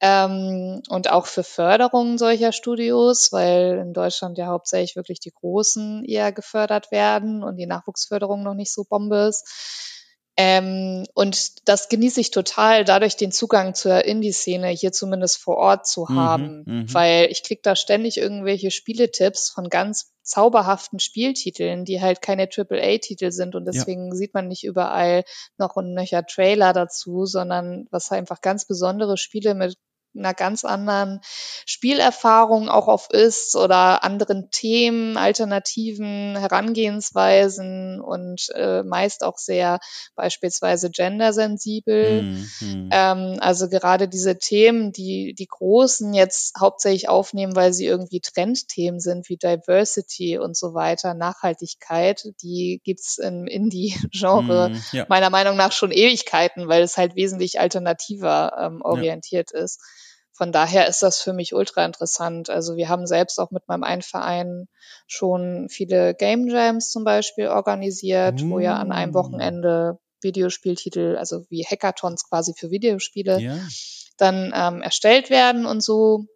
Ähm, und auch für Förderung solcher Studios, weil in Deutschland ja hauptsächlich wirklich die Großen eher gefördert werden und die Nachwuchsförderung noch nicht so Bombe ist. Ähm, und das genieße ich total, dadurch den Zugang zur Indie-Szene hier zumindest vor Ort zu mhm, haben, mhm, weil ich krieg da ständig irgendwelche Spieletipps von ganz zauberhaften Spieltiteln, die halt keine AAA-Titel sind. Und deswegen ja. sieht man nicht überall noch ein nöcher Trailer dazu, sondern was einfach ganz besondere Spiele mit einer ganz anderen Spielerfahrung auch auf ist oder anderen Themen, alternativen Herangehensweisen und äh, meist auch sehr beispielsweise gendersensibel. Mhm. Ähm, also gerade diese Themen, die die Großen jetzt hauptsächlich aufnehmen, weil sie irgendwie Trendthemen sind wie Diversity und so weiter, Nachhaltigkeit, die gibt's im Indie-Genre mhm, ja. meiner Meinung nach schon Ewigkeiten, weil es halt wesentlich alternativer ähm, orientiert ja. ist von daher ist das für mich ultra interessant. Also wir haben selbst auch mit meinem einen Verein schon viele Game Jams zum Beispiel organisiert, mm. wo ja an einem mm. Wochenende Videospieltitel, also wie Hackathons quasi für Videospiele, ja. dann ähm, erstellt werden und so.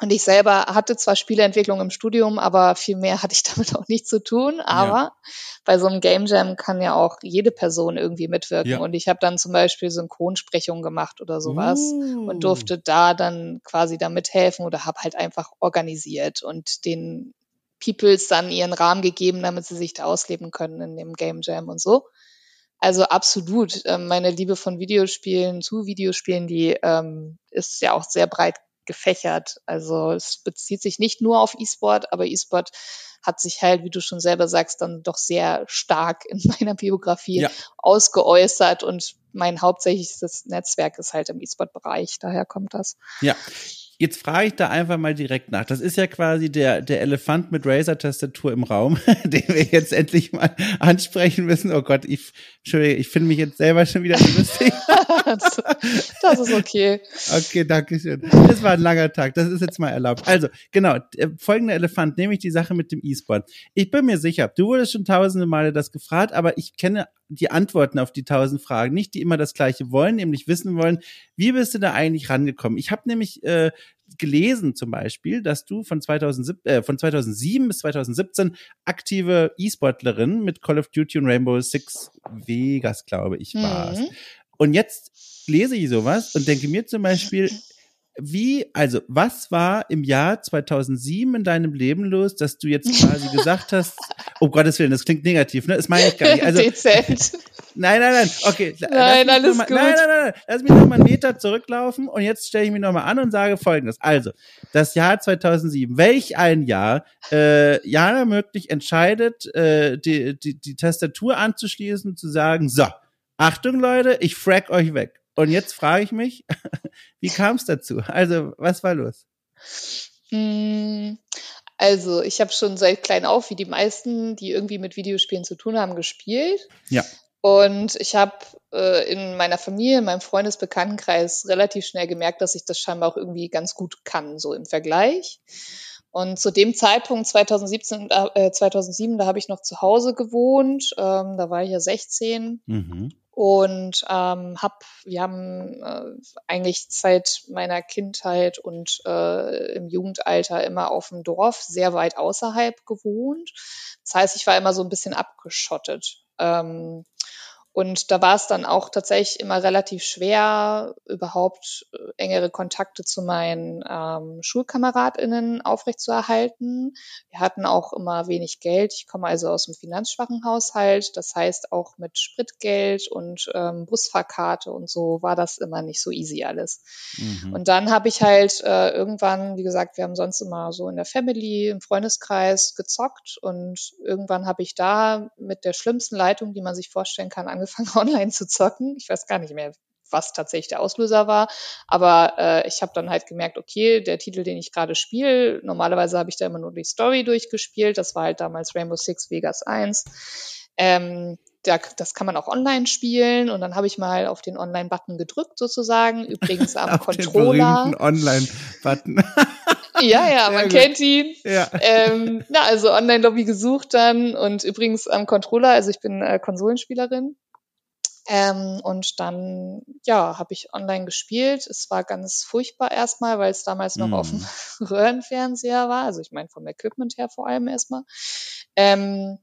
Und ich selber hatte zwar Spieleentwicklung im Studium, aber viel mehr hatte ich damit auch nicht zu tun. Aber ja. bei so einem Game Jam kann ja auch jede Person irgendwie mitwirken. Ja. Und ich habe dann zum Beispiel Synchronsprechung gemacht oder sowas uh. und durfte da dann quasi da mithelfen oder habe halt einfach organisiert und den Peoples dann ihren Rahmen gegeben, damit sie sich da ausleben können in dem Game Jam und so. Also absolut. Ähm, meine Liebe von Videospielen zu Videospielen, die ähm, ist ja auch sehr breit gefächert. Also es bezieht sich nicht nur auf E-Sport, aber E-Sport hat sich halt, wie du schon selber sagst, dann doch sehr stark in meiner Biografie ja. ausgeäußert und mein hauptsächliches Netzwerk ist halt im E-Sport-Bereich. Daher kommt das. Ja. Jetzt frage ich da einfach mal direkt nach. Das ist ja quasi der, der Elefant mit Razer-Tastatur im Raum, den wir jetzt endlich mal ansprechen müssen. Oh Gott, ich, Entschuldige, ich finde mich jetzt selber schon wieder lustig. das ist okay. Okay, danke schön. Das war ein langer Tag. Das ist jetzt mal erlaubt. Also, genau, äh, folgender Elefant, nämlich die Sache mit dem E-Sport. Ich bin mir sicher, du wurdest schon tausende Male das gefragt, aber ich kenne die Antworten auf die tausend Fragen nicht, die immer das Gleiche wollen, nämlich wissen wollen, wie bist du da eigentlich rangekommen? Ich habe nämlich äh, gelesen zum Beispiel, dass du von, 2007, äh, von 2007 bis 2017 aktive E-Sportlerin mit Call of Duty und Rainbow Six Vegas, glaube ich, warst. Mhm. Und jetzt lese ich sowas und denke mir zum Beispiel, wie, also, was war im Jahr 2007 in deinem Leben los, dass du jetzt quasi gesagt hast, oh Gottes Willen, das klingt negativ, ne? Das meine ich gar nicht. Also, Dezent. Nein, nein, nein, okay. Nein, alles mal, gut. Nein, nein, nein, lass mich noch mal einen Meter zurücklaufen und jetzt stelle ich mich noch mal an und sage Folgendes. Also, das Jahr 2007, welch ein Jahr äh, Jana möglich entscheidet, äh, die, die, die Tastatur anzuschließen, zu sagen, so, Achtung Leute, ich frag euch weg. Und jetzt frage ich mich, wie kam es dazu? Also, was war los? Hm, also, ich habe schon seit klein auf, wie die meisten, die irgendwie mit Videospielen zu tun haben, gespielt. Ja. Und ich habe äh, in meiner Familie, in meinem Freundesbekanntenkreis relativ schnell gemerkt, dass ich das scheinbar auch irgendwie ganz gut kann, so im Vergleich. Und zu dem Zeitpunkt 2017, äh, 2007, da habe ich noch zu Hause gewohnt. Ähm, da war ich ja 16. Mhm. Und ähm, hab, wir haben äh, eigentlich seit meiner Kindheit und äh, im Jugendalter immer auf dem Dorf sehr weit außerhalb gewohnt. Das heißt, ich war immer so ein bisschen abgeschottet. Ähm, und da war es dann auch tatsächlich immer relativ schwer, überhaupt äh, engere Kontakte zu meinen ähm, SchulkameradInnen aufrechtzuerhalten. Wir hatten auch immer wenig Geld. Ich komme also aus einem finanzschwachen Haushalt. Das heißt, auch mit Spritgeld und ähm, Busfahrkarte und so war das immer nicht so easy alles. Mhm. Und dann habe ich halt äh, irgendwann, wie gesagt, wir haben sonst immer so in der Family, im Freundeskreis gezockt und irgendwann habe ich da mit der schlimmsten Leitung, die man sich vorstellen kann, angefangen, online zu zocken. Ich weiß gar nicht mehr, was tatsächlich der Auslöser war. Aber äh, ich habe dann halt gemerkt, okay, der Titel, den ich gerade spiele, normalerweise habe ich da immer nur die Story durchgespielt. Das war halt damals Rainbow Six Vegas 1. Ähm, da, das kann man auch online spielen und dann habe ich mal auf den Online-Button gedrückt sozusagen. Übrigens am auf Controller. Den Online-Button. ja, ja, man gut. kennt ihn. Ja. Ähm, na, also Online-Lobby gesucht dann und übrigens am Controller, also ich bin äh, Konsolenspielerin ähm, und dann, ja, habe ich online gespielt. Es war ganz furchtbar erstmal, weil es damals noch mm. auf dem mhm. Röhrenfernseher war. Also ich meine vom Equipment her vor allem erstmal. Ähm,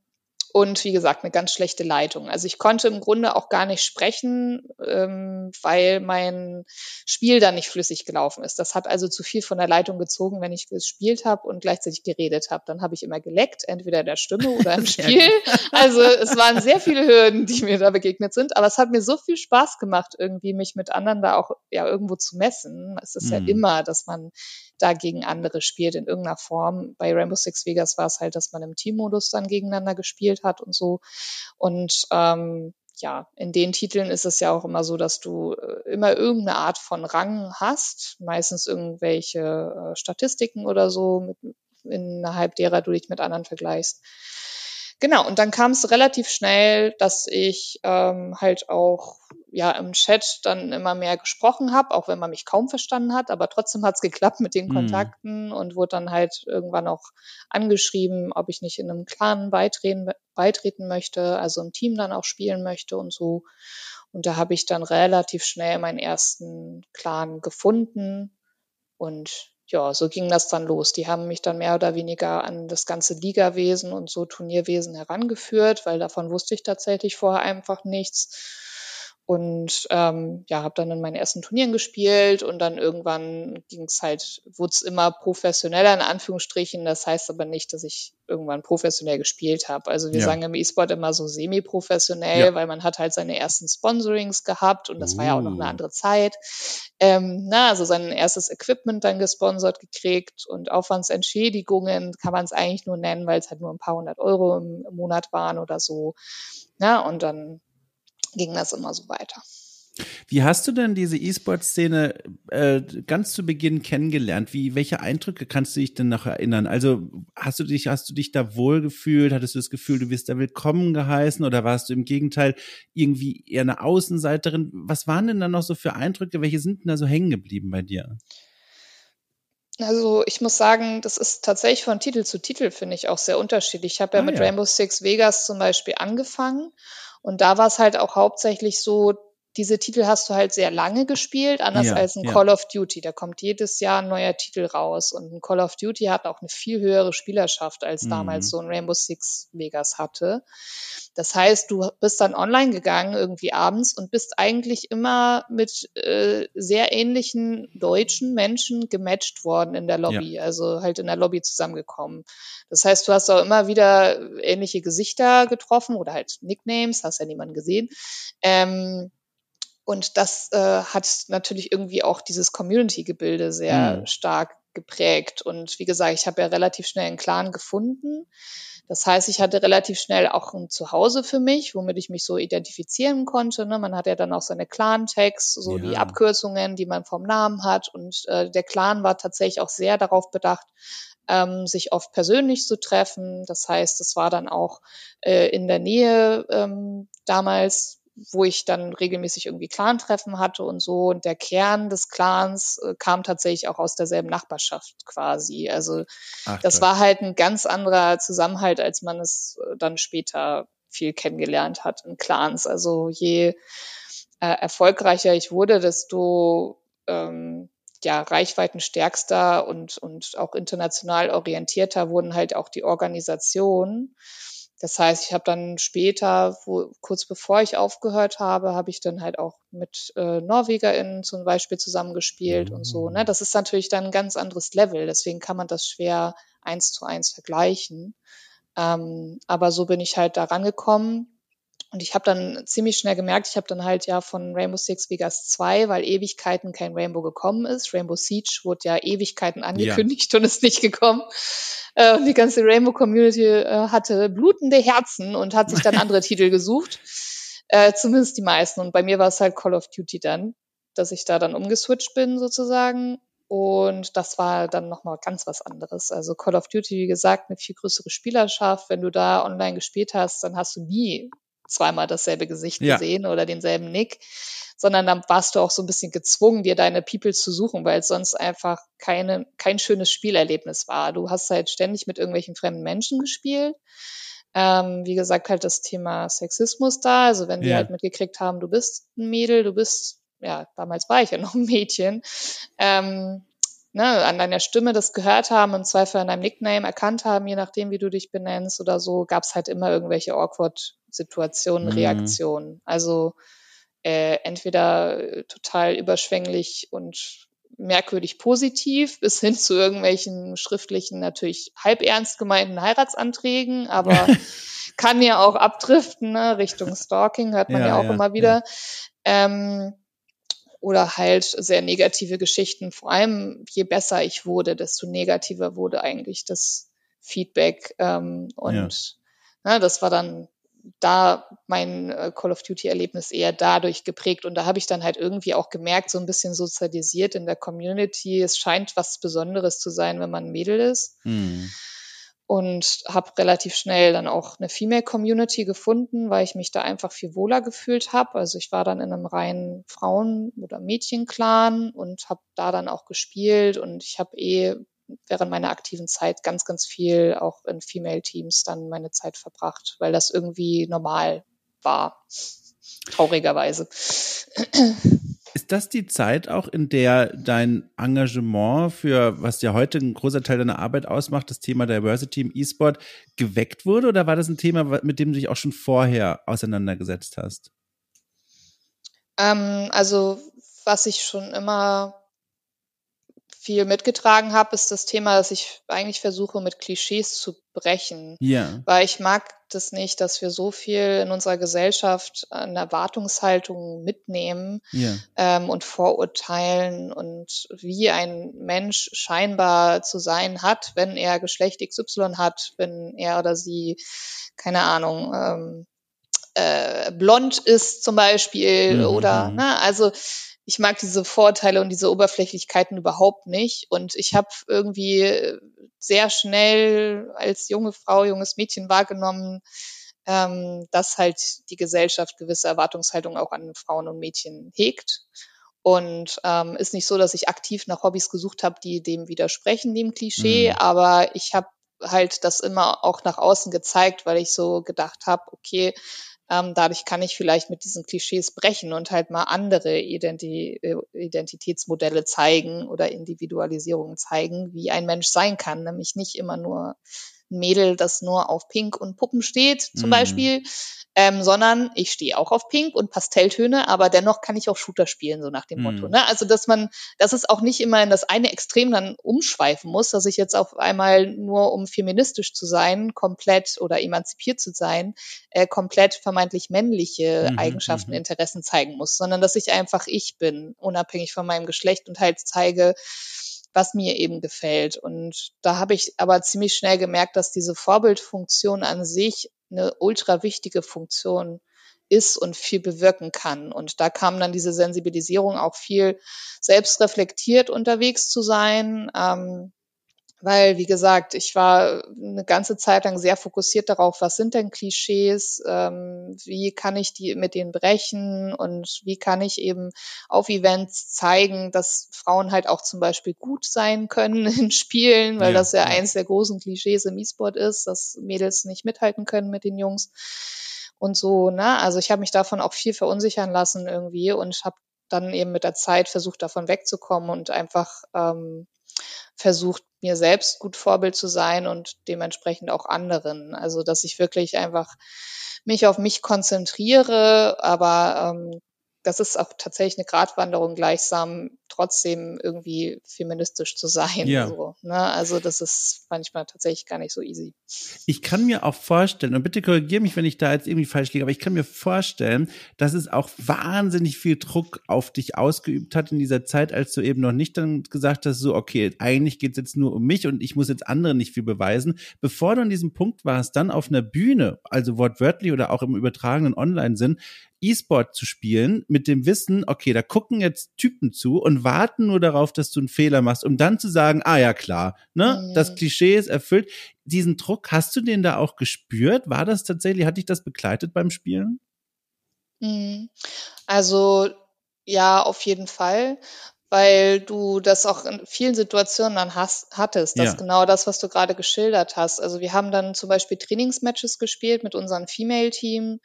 und wie gesagt, eine ganz schlechte Leitung. Also ich konnte im Grunde auch gar nicht sprechen, ähm, weil mein Spiel da nicht flüssig gelaufen ist. Das hat also zu viel von der Leitung gezogen, wenn ich gespielt habe und gleichzeitig geredet habe. Dann habe ich immer geleckt, entweder der Stimme oder im Spiel. Also es waren sehr viele Hürden, die mir da begegnet sind. Aber es hat mir so viel Spaß gemacht, irgendwie mich mit anderen da auch ja irgendwo zu messen. Es ist mhm. ja immer, dass man da gegen andere spielt in irgendeiner Form. Bei Rainbow Six Vegas war es halt, dass man im Teammodus dann gegeneinander gespielt hat und so. Und ähm, ja, in den Titeln ist es ja auch immer so, dass du äh, immer irgendeine Art von Rang hast, meistens irgendwelche äh, Statistiken oder so, mit, innerhalb derer du dich mit anderen vergleichst. Genau, und dann kam es relativ schnell, dass ich ähm, halt auch ja im Chat dann immer mehr gesprochen habe, auch wenn man mich kaum verstanden hat, aber trotzdem hat es geklappt mit den mhm. Kontakten mm. und wurde dann halt irgendwann auch angeschrieben, ob ich nicht in einem Clan beitreten, beitreten möchte, also im Team dann auch spielen möchte und so. Und da habe ich dann relativ schnell meinen ersten Clan gefunden und ja, so ging das dann los. Die haben mich dann mehr oder weniger an das ganze Ligawesen und so Turnierwesen herangeführt, weil davon wusste ich tatsächlich vorher einfach nichts. Und ähm, ja, habe dann in meinen ersten Turnieren gespielt und dann irgendwann ging es halt, wurde es immer professioneller in Anführungsstrichen. Das heißt aber nicht, dass ich irgendwann professionell gespielt habe. Also wir ja. sagen im E-Sport immer so semi-professionell, ja. weil man hat halt seine ersten Sponsorings gehabt und das uh. war ja auch noch eine uh. andere Zeit. Ähm, na, also sein erstes Equipment dann gesponsert gekriegt und Aufwandsentschädigungen kann man es eigentlich nur nennen, weil es halt nur ein paar hundert Euro im, im Monat waren oder so. Na, und dann ging das immer so weiter. Wie hast du denn diese E-Sport-Szene äh, ganz zu Beginn kennengelernt? Wie, welche Eindrücke kannst du dich denn noch erinnern? Also hast du dich, hast du dich da wohl gefühlt? Hattest du das Gefühl, du wirst da willkommen geheißen oder warst du im Gegenteil irgendwie eher eine Außenseiterin? Was waren denn da noch so für Eindrücke? Welche sind denn da so hängen geblieben bei dir? Also ich muss sagen, das ist tatsächlich von Titel zu Titel, finde ich, auch sehr unterschiedlich. Ich habe ja ah, mit ja. Rainbow Six Vegas zum Beispiel angefangen und da war es halt auch hauptsächlich so, diese Titel hast du halt sehr lange gespielt, anders ja, als ein ja. Call of Duty. Da kommt jedes Jahr ein neuer Titel raus. Und ein Call of Duty hat auch eine viel höhere Spielerschaft, als mhm. damals so ein Rainbow Six Vegas hatte. Das heißt, du bist dann online gegangen irgendwie abends und bist eigentlich immer mit äh, sehr ähnlichen deutschen Menschen gematcht worden in der Lobby, ja. also halt in der Lobby zusammengekommen. Das heißt, du hast auch immer wieder ähnliche Gesichter getroffen oder halt Nicknames, hast ja niemanden gesehen. Ähm, und das äh, hat natürlich irgendwie auch dieses Community-Gebilde sehr mhm. stark geprägt. Und wie gesagt, ich habe ja relativ schnell einen Clan gefunden. Das heißt, ich hatte relativ schnell auch ein Zuhause für mich, womit ich mich so identifizieren konnte. Ne? Man hat ja dann auch seine Clan-Tags, so ja. die Abkürzungen, die man vom Namen hat. Und äh, der Clan war tatsächlich auch sehr darauf bedacht, ähm, sich oft persönlich zu treffen. Das heißt, es war dann auch äh, in der Nähe ähm, damals wo ich dann regelmäßig irgendwie Clan-Treffen hatte und so. Und der Kern des Clans äh, kam tatsächlich auch aus derselben Nachbarschaft quasi. Also Ach, das toll. war halt ein ganz anderer Zusammenhalt, als man es äh, dann später viel kennengelernt hat in Clans. Also je äh, erfolgreicher ich wurde, desto ähm, ja, reichweitenstärkster und, und auch international orientierter wurden halt auch die Organisationen. Das heißt, ich habe dann später, wo, kurz bevor ich aufgehört habe, habe ich dann halt auch mit äh, NorwegerInnen zum Beispiel zusammengespielt mhm. und so. Ne? Das ist natürlich dann ein ganz anderes Level, deswegen kann man das schwer eins zu eins vergleichen. Ähm, aber so bin ich halt da rangekommen. Und ich habe dann ziemlich schnell gemerkt, ich habe dann halt ja von Rainbow Six Vegas 2, weil Ewigkeiten kein Rainbow gekommen ist. Rainbow Siege wurde ja Ewigkeiten angekündigt ja. und ist nicht gekommen. Äh, und die ganze Rainbow Community äh, hatte blutende Herzen und hat sich dann andere Titel gesucht. Äh, zumindest die meisten. Und bei mir war es halt Call of Duty dann, dass ich da dann umgeswitcht bin sozusagen. Und das war dann nochmal ganz was anderes. Also Call of Duty, wie gesagt, eine viel größere Spielerschaft. Wenn du da online gespielt hast, dann hast du nie zweimal dasselbe Gesicht ja. gesehen oder denselben Nick, sondern dann warst du auch so ein bisschen gezwungen, dir deine People zu suchen, weil es sonst einfach keine, kein schönes Spielerlebnis war. Du hast halt ständig mit irgendwelchen fremden Menschen gespielt. Ähm, wie gesagt, halt das Thema Sexismus da. Also wenn die ja. halt mitgekriegt haben, du bist ein Mädel, du bist, ja, damals war ich ja noch ein Mädchen, ähm, ne, an deiner Stimme das gehört haben, im Zweifel an deinem Nickname erkannt haben, je nachdem, wie du dich benennst oder so, gab es halt immer irgendwelche awkward Situationen, mhm. Reaktionen. Also äh, entweder total überschwänglich und merkwürdig positiv bis hin zu irgendwelchen schriftlichen, natürlich halb ernst gemeinten Heiratsanträgen, aber kann ja auch abdriften, ne? Richtung Stalking, hört man ja, ja auch ja, immer wieder. Ja. Ähm, oder halt sehr negative Geschichten. Vor allem, je besser ich wurde, desto negativer wurde eigentlich das Feedback. Ähm, und ja. na, ne, das war dann da mein äh, Call of Duty-Erlebnis eher dadurch geprägt. Und da habe ich dann halt irgendwie auch gemerkt, so ein bisschen sozialisiert in der Community. Es scheint was Besonderes zu sein, wenn man ein Mädel ist. Mhm. Und habe relativ schnell dann auch eine Female Community gefunden, weil ich mich da einfach viel wohler gefühlt habe. Also ich war dann in einem reinen Frauen- oder Mädchenclan und habe da dann auch gespielt und ich habe eh während meiner aktiven Zeit ganz, ganz viel auch in Female-Teams dann meine Zeit verbracht, weil das irgendwie normal war. Traurigerweise. Das die Zeit auch, in der dein Engagement für, was ja heute ein großer Teil deiner Arbeit ausmacht, das Thema Diversity im E-Sport, geweckt wurde? Oder war das ein Thema, mit dem du dich auch schon vorher auseinandergesetzt hast? Ähm, also, was ich schon immer viel mitgetragen habe, ist das Thema, dass ich eigentlich versuche, mit Klischees zu brechen. Ja. Weil ich mag das nicht, dass wir so viel in unserer Gesellschaft an Erwartungshaltung mitnehmen ja. ähm, und vorurteilen und wie ein Mensch scheinbar zu sein hat, wenn er Geschlecht XY hat, wenn er oder sie, keine Ahnung, ähm, äh, blond ist zum Beispiel mhm. oder, ne, also ich mag diese Vorurteile und diese Oberflächlichkeiten überhaupt nicht. Und ich habe irgendwie sehr schnell als junge Frau, junges Mädchen wahrgenommen, ähm, dass halt die Gesellschaft gewisse Erwartungshaltung auch an Frauen und Mädchen hegt. Und ähm, ist nicht so, dass ich aktiv nach Hobbys gesucht habe, die dem widersprechen, dem Klischee, mhm. aber ich habe halt das immer auch nach außen gezeigt, weil ich so gedacht habe, okay, ähm, dadurch kann ich vielleicht mit diesen Klischees brechen und halt mal andere Identi äh, Identitätsmodelle zeigen oder Individualisierungen zeigen, wie ein Mensch sein kann, nämlich nicht immer nur Mädel, das nur auf Pink und Puppen steht, zum mhm. Beispiel, ähm, sondern ich stehe auch auf Pink und Pastelltöne, aber dennoch kann ich auch Shooter spielen, so nach dem mhm. Motto. Ne? Also, dass man, dass es auch nicht immer in das eine Extrem dann umschweifen muss, dass ich jetzt auf einmal nur, um feministisch zu sein, komplett oder emanzipiert zu sein, äh, komplett vermeintlich männliche mhm. Eigenschaften, mhm. Interessen zeigen muss, sondern dass ich einfach ich bin, unabhängig von meinem Geschlecht und halt zeige, was mir eben gefällt. Und da habe ich aber ziemlich schnell gemerkt, dass diese Vorbildfunktion an sich eine ultra wichtige Funktion ist und viel bewirken kann. Und da kam dann diese Sensibilisierung auch viel selbstreflektiert unterwegs zu sein. Ähm, weil, wie gesagt, ich war eine ganze Zeit lang sehr fokussiert darauf, was sind denn Klischees, ähm, wie kann ich die mit denen brechen und wie kann ich eben auf Events zeigen, dass Frauen halt auch zum Beispiel gut sein können in Spielen, weil ja, das ja, ja eins der großen Klischees im E-Sport ist, dass Mädels nicht mithalten können mit den Jungs und so. Ne? Also ich habe mich davon auch viel verunsichern lassen irgendwie und habe dann eben mit der Zeit versucht, davon wegzukommen und einfach ähm, versucht, mir selbst gut Vorbild zu sein und dementsprechend auch anderen. Also, dass ich wirklich einfach mich auf mich konzentriere, aber ähm, das ist auch tatsächlich eine Gratwanderung, gleichsam trotzdem irgendwie feministisch zu sein. Ja. So, ne? Also das ist manchmal tatsächlich gar nicht so easy. Ich kann mir auch vorstellen, und bitte korrigiere mich, wenn ich da jetzt irgendwie falsch liege, aber ich kann mir vorstellen, dass es auch wahnsinnig viel Druck auf dich ausgeübt hat in dieser Zeit, als du eben noch nicht dann gesagt hast, so, okay, eigentlich geht es jetzt nur um mich und ich muss jetzt anderen nicht viel beweisen. Bevor du an diesem Punkt warst, dann auf einer Bühne, also wortwörtlich oder auch im übertragenen Online-Sinn, E-Sport zu spielen mit dem Wissen, okay, da gucken jetzt Typen zu und warten nur darauf, dass du einen Fehler machst, um dann zu sagen, ah ja klar, ne, mhm. das Klischee ist erfüllt. Diesen Druck, hast du den da auch gespürt? War das tatsächlich, hat dich das begleitet beim Spielen? Mhm. Also ja, auf jeden Fall weil du das auch in vielen Situationen dann hast, hattest. Das ja. genau das, was du gerade geschildert hast. Also wir haben dann zum Beispiel Trainingsmatches gespielt mit unserem Female-Team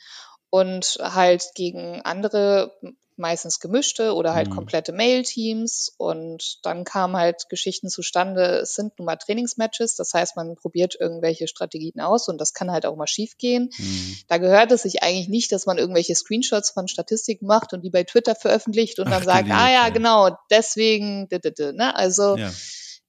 und halt gegen andere meistens gemischte oder halt mhm. komplette Mail-Teams und dann kamen halt Geschichten zustande, es sind nun mal Trainingsmatches, das heißt, man probiert irgendwelche Strategien aus und das kann halt auch mal schief gehen. Mhm. Da gehört es sich eigentlich nicht, dass man irgendwelche Screenshots von Statistiken macht und die bei Twitter veröffentlicht und Ach, dann sagt, ah ja, genau, deswegen, ne? also ja.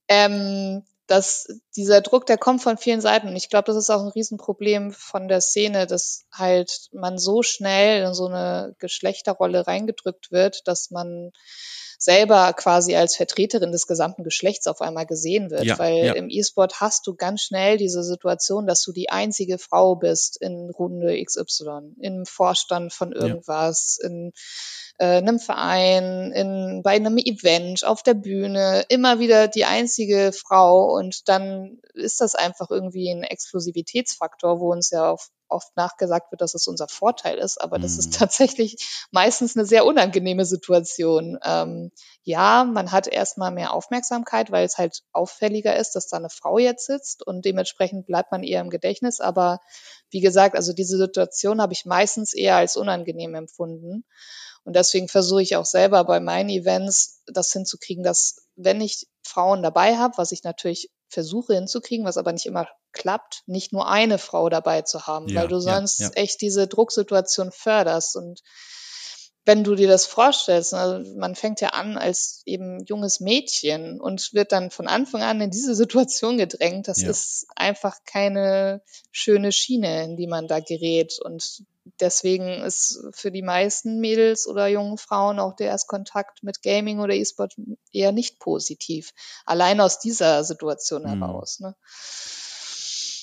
ähm, dass dieser Druck, der kommt von vielen Seiten. Und ich glaube, das ist auch ein Riesenproblem von der Szene, dass halt man so schnell in so eine Geschlechterrolle reingedrückt wird, dass man selber quasi als Vertreterin des gesamten Geschlechts auf einmal gesehen wird. Ja, Weil ja. im E-Sport hast du ganz schnell diese Situation, dass du die einzige Frau bist in Runde XY, im Vorstand von irgendwas, ja. in äh, einem Verein, in, bei einem Event, auf der Bühne, immer wieder die einzige Frau und dann ist das einfach irgendwie ein Exklusivitätsfaktor, wo uns ja oft nachgesagt wird, dass es unser Vorteil ist, aber mhm. das ist mhm. tatsächlich meistens eine sehr unangenehme Situation. Ähm, ja, man hat erstmal mehr Aufmerksamkeit, weil es halt auffälliger ist, dass da eine Frau jetzt sitzt und dementsprechend bleibt man eher im Gedächtnis, aber wie gesagt, also diese Situation habe ich meistens eher als unangenehm empfunden. Und deswegen versuche ich auch selber bei meinen Events das hinzukriegen, dass wenn ich Frauen dabei habe, was ich natürlich versuche hinzukriegen, was aber nicht immer klappt, nicht nur eine Frau dabei zu haben, ja, weil du sonst ja, ja. echt diese Drucksituation förderst. Und wenn du dir das vorstellst, also man fängt ja an als eben junges Mädchen und wird dann von Anfang an in diese Situation gedrängt, das ist einfach keine schöne Schiene, in die man da gerät. Und deswegen ist für die meisten Mädels oder jungen Frauen auch der Erstkontakt mit Gaming oder E-Sport eher nicht positiv. Allein aus dieser Situation mhm. heraus. Ne?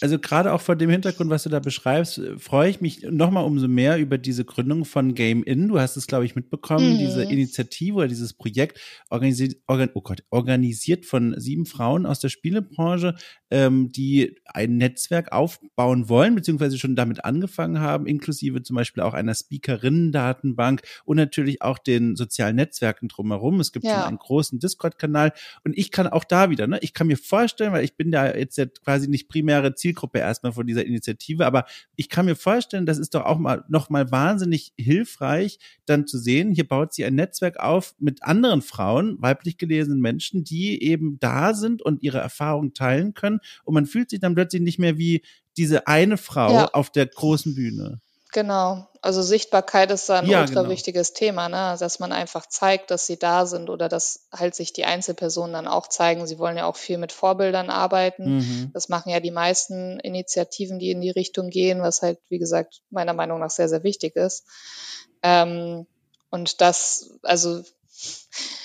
Also gerade auch vor dem Hintergrund, was du da beschreibst, freue ich mich nochmal umso mehr über diese Gründung von Game In. Du hast es, glaube ich, mitbekommen, mhm. diese Initiative oder dieses Projekt organisiert, organ, oh Gott, organisiert von sieben Frauen aus der Spielebranche, ähm, die ein Netzwerk aufbauen wollen, beziehungsweise schon damit angefangen haben, inklusive zum Beispiel auch einer Speakerinnen-Datenbank und natürlich auch den sozialen Netzwerken drumherum. Es gibt ja. schon einen großen Discord-Kanal und ich kann auch da wieder, ne, ich kann mir vorstellen, weil ich bin da jetzt quasi nicht primäre Zielgruppe erstmal von dieser Initiative, aber ich kann mir vorstellen, das ist doch auch mal noch mal wahnsinnig hilfreich, dann zu sehen, hier baut sie ein Netzwerk auf mit anderen Frauen, weiblich gelesenen Menschen, die eben da sind und ihre Erfahrungen teilen können und man fühlt sich dann plötzlich nicht mehr wie diese eine Frau ja. auf der großen Bühne. Genau. Also Sichtbarkeit ist da ein ja, ultra genau. wichtiges Thema, ne? dass man einfach zeigt, dass sie da sind oder dass halt sich die Einzelpersonen dann auch zeigen. Sie wollen ja auch viel mit Vorbildern arbeiten. Mhm. Das machen ja die meisten Initiativen, die in die Richtung gehen, was halt, wie gesagt, meiner Meinung nach sehr, sehr wichtig ist. Ähm, und das, also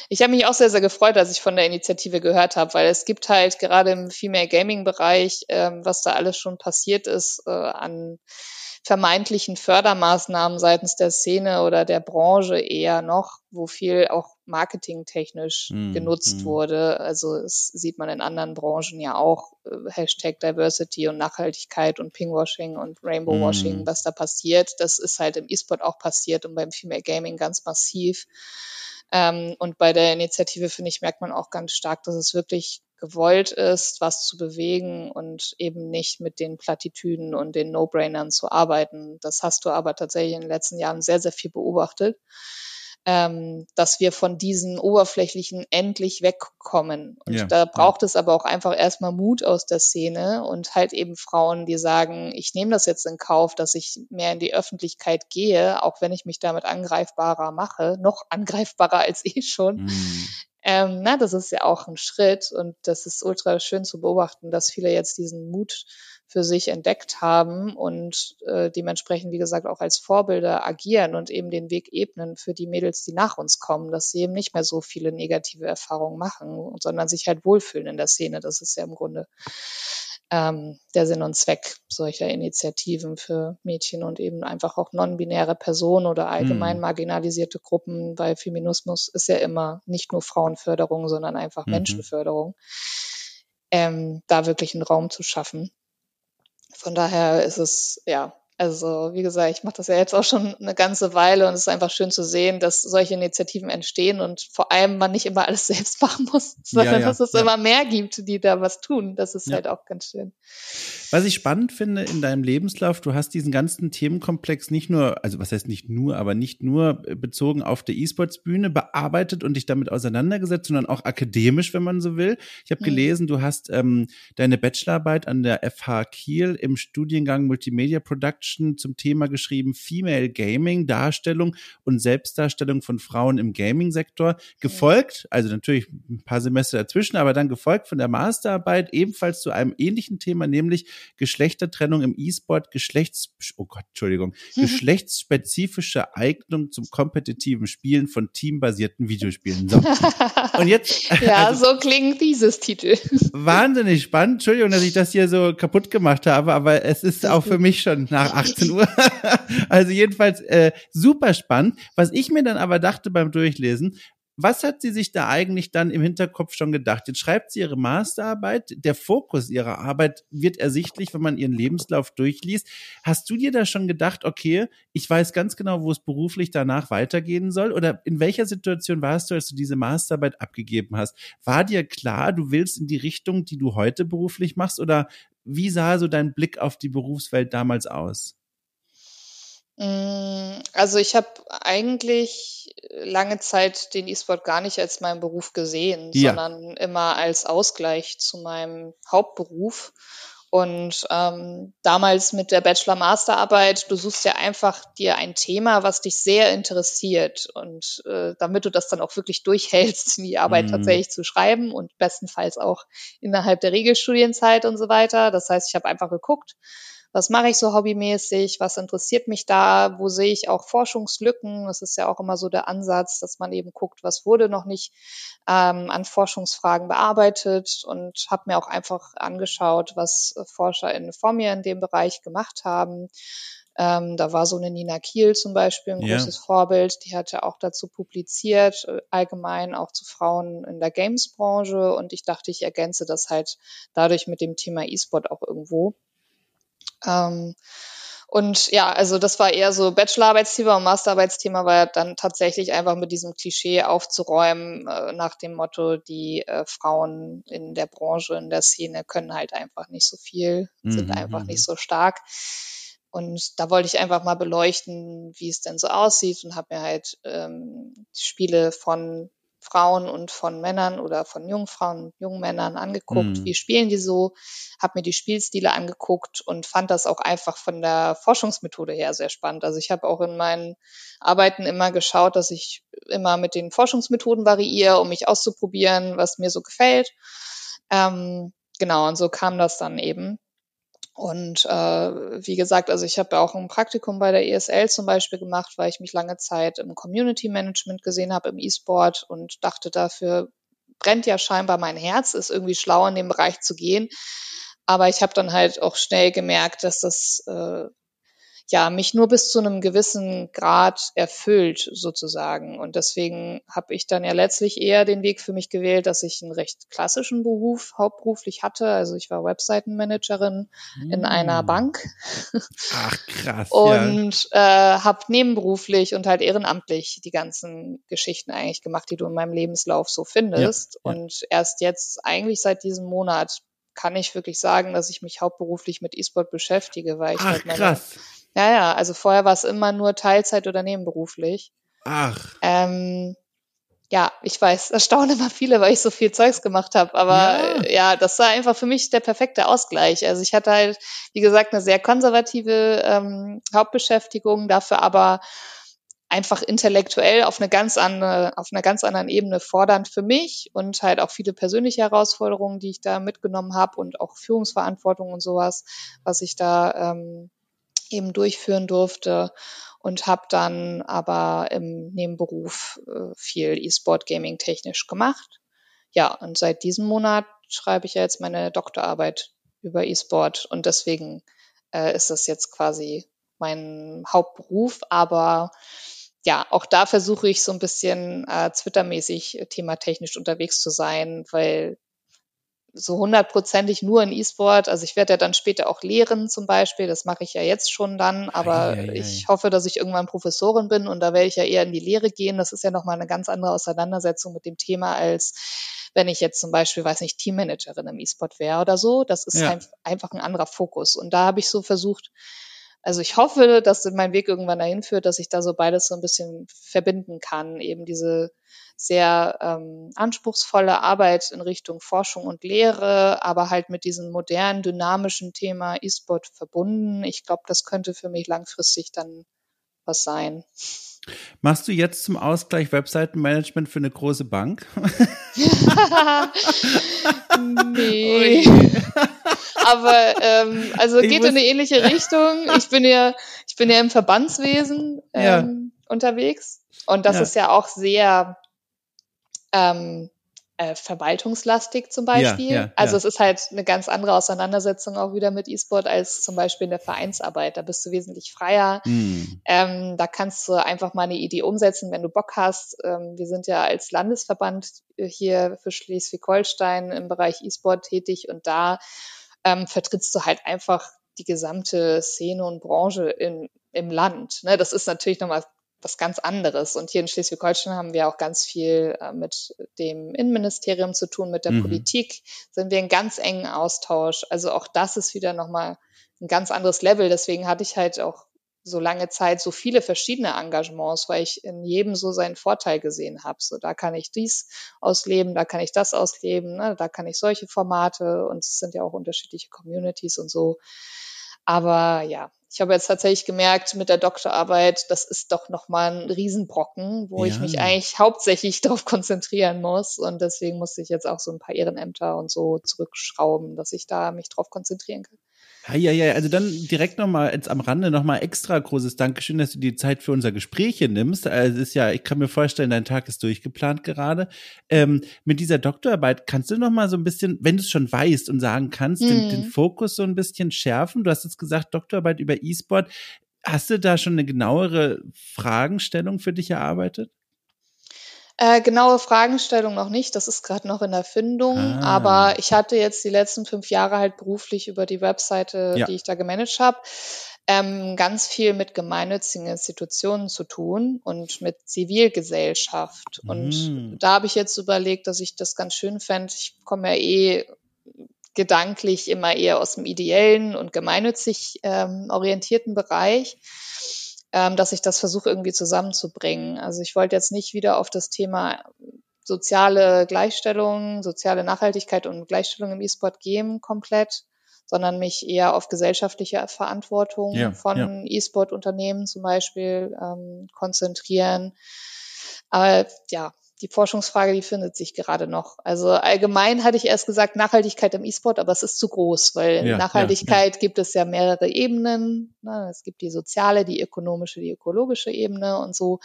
ich habe mich auch sehr, sehr gefreut, als ich von der Initiative gehört habe, weil es gibt halt gerade im Female Gaming Bereich, ähm, was da alles schon passiert ist, äh, an vermeintlichen Fördermaßnahmen seitens der Szene oder der Branche eher noch, wo viel auch marketingtechnisch mm, genutzt mm. wurde. Also es sieht man in anderen Branchen ja auch, äh, Hashtag Diversity und Nachhaltigkeit und Pingwashing und Rainbowwashing, mm. was da passiert. Das ist halt im E-Sport auch passiert und beim Female Gaming ganz massiv. Ähm, und bei der Initiative, finde ich, merkt man auch ganz stark, dass es wirklich gewollt ist, was zu bewegen und eben nicht mit den Plattitüden und den No-Brainern zu arbeiten. Das hast du aber tatsächlich in den letzten Jahren sehr, sehr viel beobachtet ähm, dass wir von diesen oberflächlichen endlich wegkommen. Und ja, da braucht es aber auch einfach erstmal Mut aus der Szene und halt eben Frauen, die sagen, ich nehme das jetzt in Kauf, dass ich mehr in die Öffentlichkeit gehe, auch wenn ich mich damit angreifbarer mache, noch angreifbarer als eh schon. Mhm. Ähm, na, das ist ja auch ein Schritt und das ist ultra schön zu beobachten, dass viele jetzt diesen Mut für sich entdeckt haben und äh, dementsprechend, wie gesagt, auch als Vorbilder agieren und eben den Weg ebnen für die Mädels, die nach uns kommen, dass sie eben nicht mehr so viele negative Erfahrungen machen, sondern sich halt wohlfühlen in der Szene. Das ist ja im Grunde ähm, der Sinn und Zweck solcher Initiativen für Mädchen und eben einfach auch non-binäre Personen oder allgemein mhm. marginalisierte Gruppen, weil Feminismus ist ja immer nicht nur Frauenförderung, sondern einfach mhm. Menschenförderung, ähm, da wirklich einen Raum zu schaffen. Von daher ist es, ja, also wie gesagt, ich mache das ja jetzt auch schon eine ganze Weile und es ist einfach schön zu sehen, dass solche Initiativen entstehen und vor allem man nicht immer alles selbst machen muss, sondern ja, ja, dass es ja. immer mehr gibt, die da was tun. Das ist halt auch ganz schön. Was ich spannend finde in deinem Lebenslauf, du hast diesen ganzen Themenkomplex nicht nur, also was heißt nicht nur, aber nicht nur bezogen auf der E-Sports-Bühne bearbeitet und dich damit auseinandergesetzt, sondern auch akademisch, wenn man so will. Ich habe mhm. gelesen, du hast ähm, deine Bachelorarbeit an der FH Kiel im Studiengang Multimedia Production Fiction zum Thema geschrieben, Female Gaming, Darstellung und Selbstdarstellung von Frauen im Gaming-Sektor. Gefolgt, also natürlich ein paar Semester dazwischen, aber dann gefolgt von der Masterarbeit ebenfalls zu einem ähnlichen Thema, nämlich Geschlechtertrennung im E-Sport, Geschlechts, oh Gott, Entschuldigung, geschlechtsspezifische Eignung zum kompetitiven Spielen von teambasierten Videospielen. So. Und jetzt. ja, also, so klingt dieses Titel. Wahnsinnig spannend. Entschuldigung, dass ich das hier so kaputt gemacht habe, aber es ist auch für mich schon nach 18 Uhr. also jedenfalls äh, super spannend. Was ich mir dann aber dachte beim Durchlesen, was hat sie sich da eigentlich dann im Hinterkopf schon gedacht? Jetzt schreibt sie ihre Masterarbeit. Der Fokus ihrer Arbeit wird ersichtlich, wenn man ihren Lebenslauf durchliest. Hast du dir da schon gedacht, okay, ich weiß ganz genau, wo es beruflich danach weitergehen soll? Oder in welcher Situation warst du, als du diese Masterarbeit abgegeben hast? War dir klar, du willst in die Richtung, die du heute beruflich machst? Oder wie sah so dein Blick auf die Berufswelt damals aus? Mm, also ich habe eigentlich lange Zeit den E-Sport gar nicht als meinen Beruf gesehen, ja. sondern immer als Ausgleich zu meinem Hauptberuf. Und ähm, damals mit der Bachelor-Masterarbeit, du suchst ja einfach dir ein Thema, was dich sehr interessiert. Und äh, damit du das dann auch wirklich durchhältst, die Arbeit mhm. tatsächlich zu schreiben und bestenfalls auch innerhalb der Regelstudienzeit und so weiter. Das heißt, ich habe einfach geguckt, was mache ich so hobbymäßig, was interessiert mich da, wo sehe ich auch Forschungslücken. Das ist ja auch immer so der Ansatz, dass man eben guckt, was wurde noch nicht ähm, an Forschungsfragen bearbeitet und habe mir auch einfach angeschaut, was ForscherInnen vor mir in dem Bereich gemacht haben. Ähm, da war so eine Nina Kiel zum Beispiel ein ja. großes Vorbild. Die hatte auch dazu publiziert, äh, allgemein auch zu Frauen in der Games-Branche. Und ich dachte, ich ergänze das halt dadurch mit dem Thema E-Sport auch irgendwo. Ähm, und ja, also das war eher so Bachelorarbeitsthema und Masterarbeitsthema war dann tatsächlich einfach mit diesem Klischee aufzuräumen, äh, nach dem Motto, die äh, Frauen in der Branche, in der Szene können halt einfach nicht so viel, mhm. sind einfach nicht mhm. so stark. Und da wollte ich einfach mal beleuchten, wie es denn so aussieht und habe mir halt ähm, Spiele von Frauen und von Männern oder von jungen Frauen und jungen Männern angeguckt, mhm. wie spielen die so, habe mir die Spielstile angeguckt und fand das auch einfach von der Forschungsmethode her sehr spannend. Also ich habe auch in meinen Arbeiten immer geschaut, dass ich immer mit den Forschungsmethoden variiere, um mich auszuprobieren, was mir so gefällt. Ähm, genau, und so kam das dann eben. Und äh, wie gesagt, also ich habe auch ein Praktikum bei der ESL zum Beispiel gemacht, weil ich mich lange Zeit im Community Management gesehen habe, im E-Sport und dachte, dafür brennt ja scheinbar mein Herz, ist irgendwie schlau in dem Bereich zu gehen. Aber ich habe dann halt auch schnell gemerkt, dass das äh, ja, mich nur bis zu einem gewissen Grad erfüllt sozusagen. Und deswegen habe ich dann ja letztlich eher den Weg für mich gewählt, dass ich einen recht klassischen Beruf hauptberuflich hatte. Also ich war Webseitenmanagerin mm. in einer hm. Bank. Ach krass. und ja. äh, habe nebenberuflich und halt ehrenamtlich die ganzen Geschichten eigentlich gemacht, die du in meinem Lebenslauf so findest. Ja, ja. Und erst jetzt, eigentlich seit diesem Monat, kann ich wirklich sagen, dass ich mich hauptberuflich mit E-Sport beschäftige, weil ich Ach, halt meine, krass. Ja, ja, also vorher war es immer nur Teilzeit oder nebenberuflich. Ach. Ähm, ja, ich weiß, erstaunen immer viele, weil ich so viel Zeugs gemacht habe. Aber ja. ja. das war einfach für mich der perfekte Ausgleich. Also ich hatte halt, wie gesagt, eine sehr konservative ähm, Hauptbeschäftigung, dafür aber einfach intellektuell auf eine ganz andere, auf einer ganz anderen Ebene fordernd für mich und halt auch viele persönliche Herausforderungen, die ich da mitgenommen habe und auch Führungsverantwortung und sowas, was ich da ähm, eben durchführen durfte und habe dann aber im Nebenberuf äh, viel E-Sport Gaming technisch gemacht. Ja, und seit diesem Monat schreibe ich ja jetzt meine Doktorarbeit über E-Sport und deswegen äh, ist das jetzt quasi mein Hauptberuf, aber ja, auch da versuche ich so ein bisschen äh, Twitter-mäßig thematechnisch unterwegs zu sein, weil so hundertprozentig nur in E-Sport. Also ich werde ja dann später auch lehren zum Beispiel. Das mache ich ja jetzt schon dann. Aber ei, ei, ei. ich hoffe, dass ich irgendwann Professorin bin und da werde ich ja eher in die Lehre gehen. Das ist ja nochmal eine ganz andere Auseinandersetzung mit dem Thema als wenn ich jetzt zum Beispiel, weiß nicht, Teammanagerin im E-Sport wäre oder so. Das ist ja. einfach ein anderer Fokus. Und da habe ich so versucht, also ich hoffe, dass mein Weg irgendwann dahin führt, dass ich da so beides so ein bisschen verbinden kann. Eben diese sehr ähm, anspruchsvolle Arbeit in Richtung Forschung und Lehre, aber halt mit diesem modernen, dynamischen Thema E-Sport verbunden. Ich glaube, das könnte für mich langfristig dann was sein. Machst du jetzt zum Ausgleich Webseitenmanagement für eine große Bank? nee. Aber ähm, also geht in eine ähnliche Richtung. Ich bin ja, ich bin ja im Verbandswesen ähm, ja. unterwegs. Und das ja. ist ja auch sehr ähm, äh, verwaltungslastig zum Beispiel. Ja, ja, also ja. es ist halt eine ganz andere Auseinandersetzung auch wieder mit E-Sport als zum Beispiel in der Vereinsarbeit. Da bist du wesentlich freier. Mhm. Ähm, da kannst du einfach mal eine Idee umsetzen, wenn du Bock hast. Ähm, wir sind ja als Landesverband hier für Schleswig-Holstein im Bereich E-Sport tätig und da ähm, vertrittst du halt einfach die gesamte Szene und Branche in, im Land. Ne? Das ist natürlich nochmal was ganz anderes. Und hier in Schleswig-Holstein haben wir auch ganz viel äh, mit dem Innenministerium zu tun, mit der mhm. Politik sind wir in ganz engen Austausch. Also auch das ist wieder nochmal ein ganz anderes Level. Deswegen hatte ich halt auch so lange Zeit so viele verschiedene Engagements, weil ich in jedem so seinen Vorteil gesehen habe. So, da kann ich dies ausleben, da kann ich das ausleben, ne? da kann ich solche Formate und es sind ja auch unterschiedliche Communities und so. Aber ja, ich habe jetzt tatsächlich gemerkt mit der Doktorarbeit, das ist doch nochmal ein Riesenbrocken, wo ja. ich mich eigentlich hauptsächlich darauf konzentrieren muss. Und deswegen musste ich jetzt auch so ein paar Ehrenämter und so zurückschrauben, dass ich da mich drauf konzentrieren kann. Ja, ja, also dann direkt nochmal jetzt am Rande nochmal extra großes Dankeschön, dass du die Zeit für unser Gespräch hier nimmst. Also es ist ja, ich kann mir vorstellen, dein Tag ist durchgeplant gerade. Ähm, mit dieser Doktorarbeit kannst du nochmal so ein bisschen, wenn du es schon weißt und sagen kannst, mhm. den, den Fokus so ein bisschen schärfen. Du hast jetzt gesagt, Doktorarbeit über E-Sport. Hast du da schon eine genauere Fragenstellung für dich erarbeitet? Äh, genaue Fragestellung noch nicht, das ist gerade noch in Erfindung, ah. aber ich hatte jetzt die letzten fünf Jahre halt beruflich über die Webseite, ja. die ich da gemanagt habe, ähm, ganz viel mit gemeinnützigen Institutionen zu tun und mit Zivilgesellschaft. Und mm. da habe ich jetzt überlegt, dass ich das ganz schön fände. Ich komme ja eh gedanklich immer eher aus dem ideellen und gemeinnützig ähm, orientierten Bereich ähm, dass ich das versuche irgendwie zusammenzubringen. Also ich wollte jetzt nicht wieder auf das Thema soziale Gleichstellung, soziale Nachhaltigkeit und Gleichstellung im E-Sport gehen komplett, sondern mich eher auf gesellschaftliche Verantwortung ja, von ja. E-Sport-Unternehmen zum Beispiel ähm, konzentrieren. Aber ja, die Forschungsfrage, die findet sich gerade noch. Also allgemein hatte ich erst gesagt Nachhaltigkeit im E-Sport, aber es ist zu groß, weil in ja, Nachhaltigkeit ja, ja. gibt es ja mehrere Ebenen. Ne? Es gibt die soziale, die ökonomische, die ökologische Ebene und so.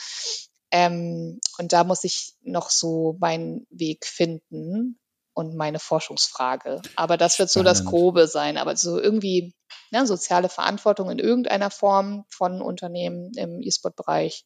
Ähm, und da muss ich noch so meinen Weg finden. und meine Forschungsfrage. Aber das wird Spannend. so das Grobe sein. Aber so irgendwie ne, soziale Verantwortung in irgendeiner Form von Unternehmen im E-Sport-Bereich,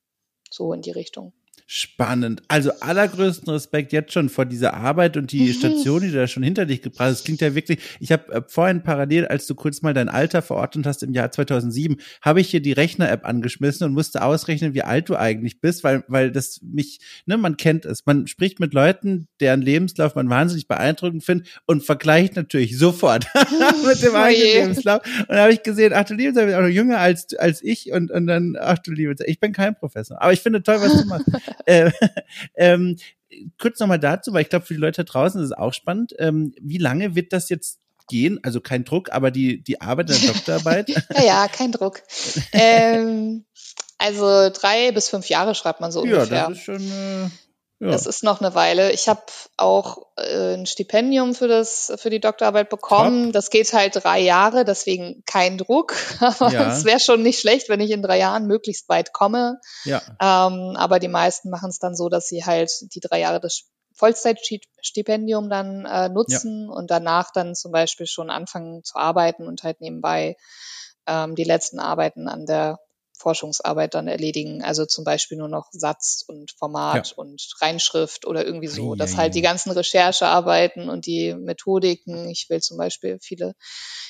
so in die Richtung. Spannend. Also allergrößten Respekt jetzt schon vor dieser Arbeit und die mhm. Station, die du da schon hinter dich gebracht hast. Das klingt ja wirklich, ich habe äh, vorhin parallel, als du kurz mal dein Alter verordnet hast im Jahr 2007, habe ich hier die Rechner-App angeschmissen und musste ausrechnen, wie alt du eigentlich bist, weil, weil das mich, ne, man kennt es. Man spricht mit Leuten, deren Lebenslauf man wahnsinnig beeindruckend findet und vergleicht natürlich sofort mit dem oh eigenen Lebenslauf. Und da habe ich gesehen, ach du liebe Zeit, auch noch jünger als, als ich und, und dann, ach du liebe Zeit, ich bin kein Professor. Aber ich finde toll, was du machst. äh, ähm, kurz nochmal dazu, weil ich glaube, für die Leute da draußen ist es auch spannend. Ähm, wie lange wird das jetzt gehen? Also kein Druck, aber die, die Arbeit der Doktorarbeit? ja, ja, kein Druck. ähm, also drei bis fünf Jahre schreibt man so ja, ungefähr. Ja, das ist schon. Äh ja. Das ist noch eine Weile. Ich habe auch äh, ein Stipendium für das für die Doktorarbeit bekommen. Top. Das geht halt drei Jahre, deswegen kein Druck. Aber ja. es wäre schon nicht schlecht, wenn ich in drei Jahren möglichst weit komme. Ja. Ähm, aber die meisten machen es dann so, dass sie halt die drei Jahre des Vollzeitstipendium dann äh, nutzen ja. und danach dann zum Beispiel schon anfangen zu arbeiten und halt nebenbei ähm, die letzten Arbeiten an der Forschungsarbeit dann erledigen. Also zum Beispiel nur noch Satz und Format ja. und Reinschrift oder irgendwie so. Dass halt die ganzen Recherchearbeiten und die Methodiken, ich will zum Beispiel viele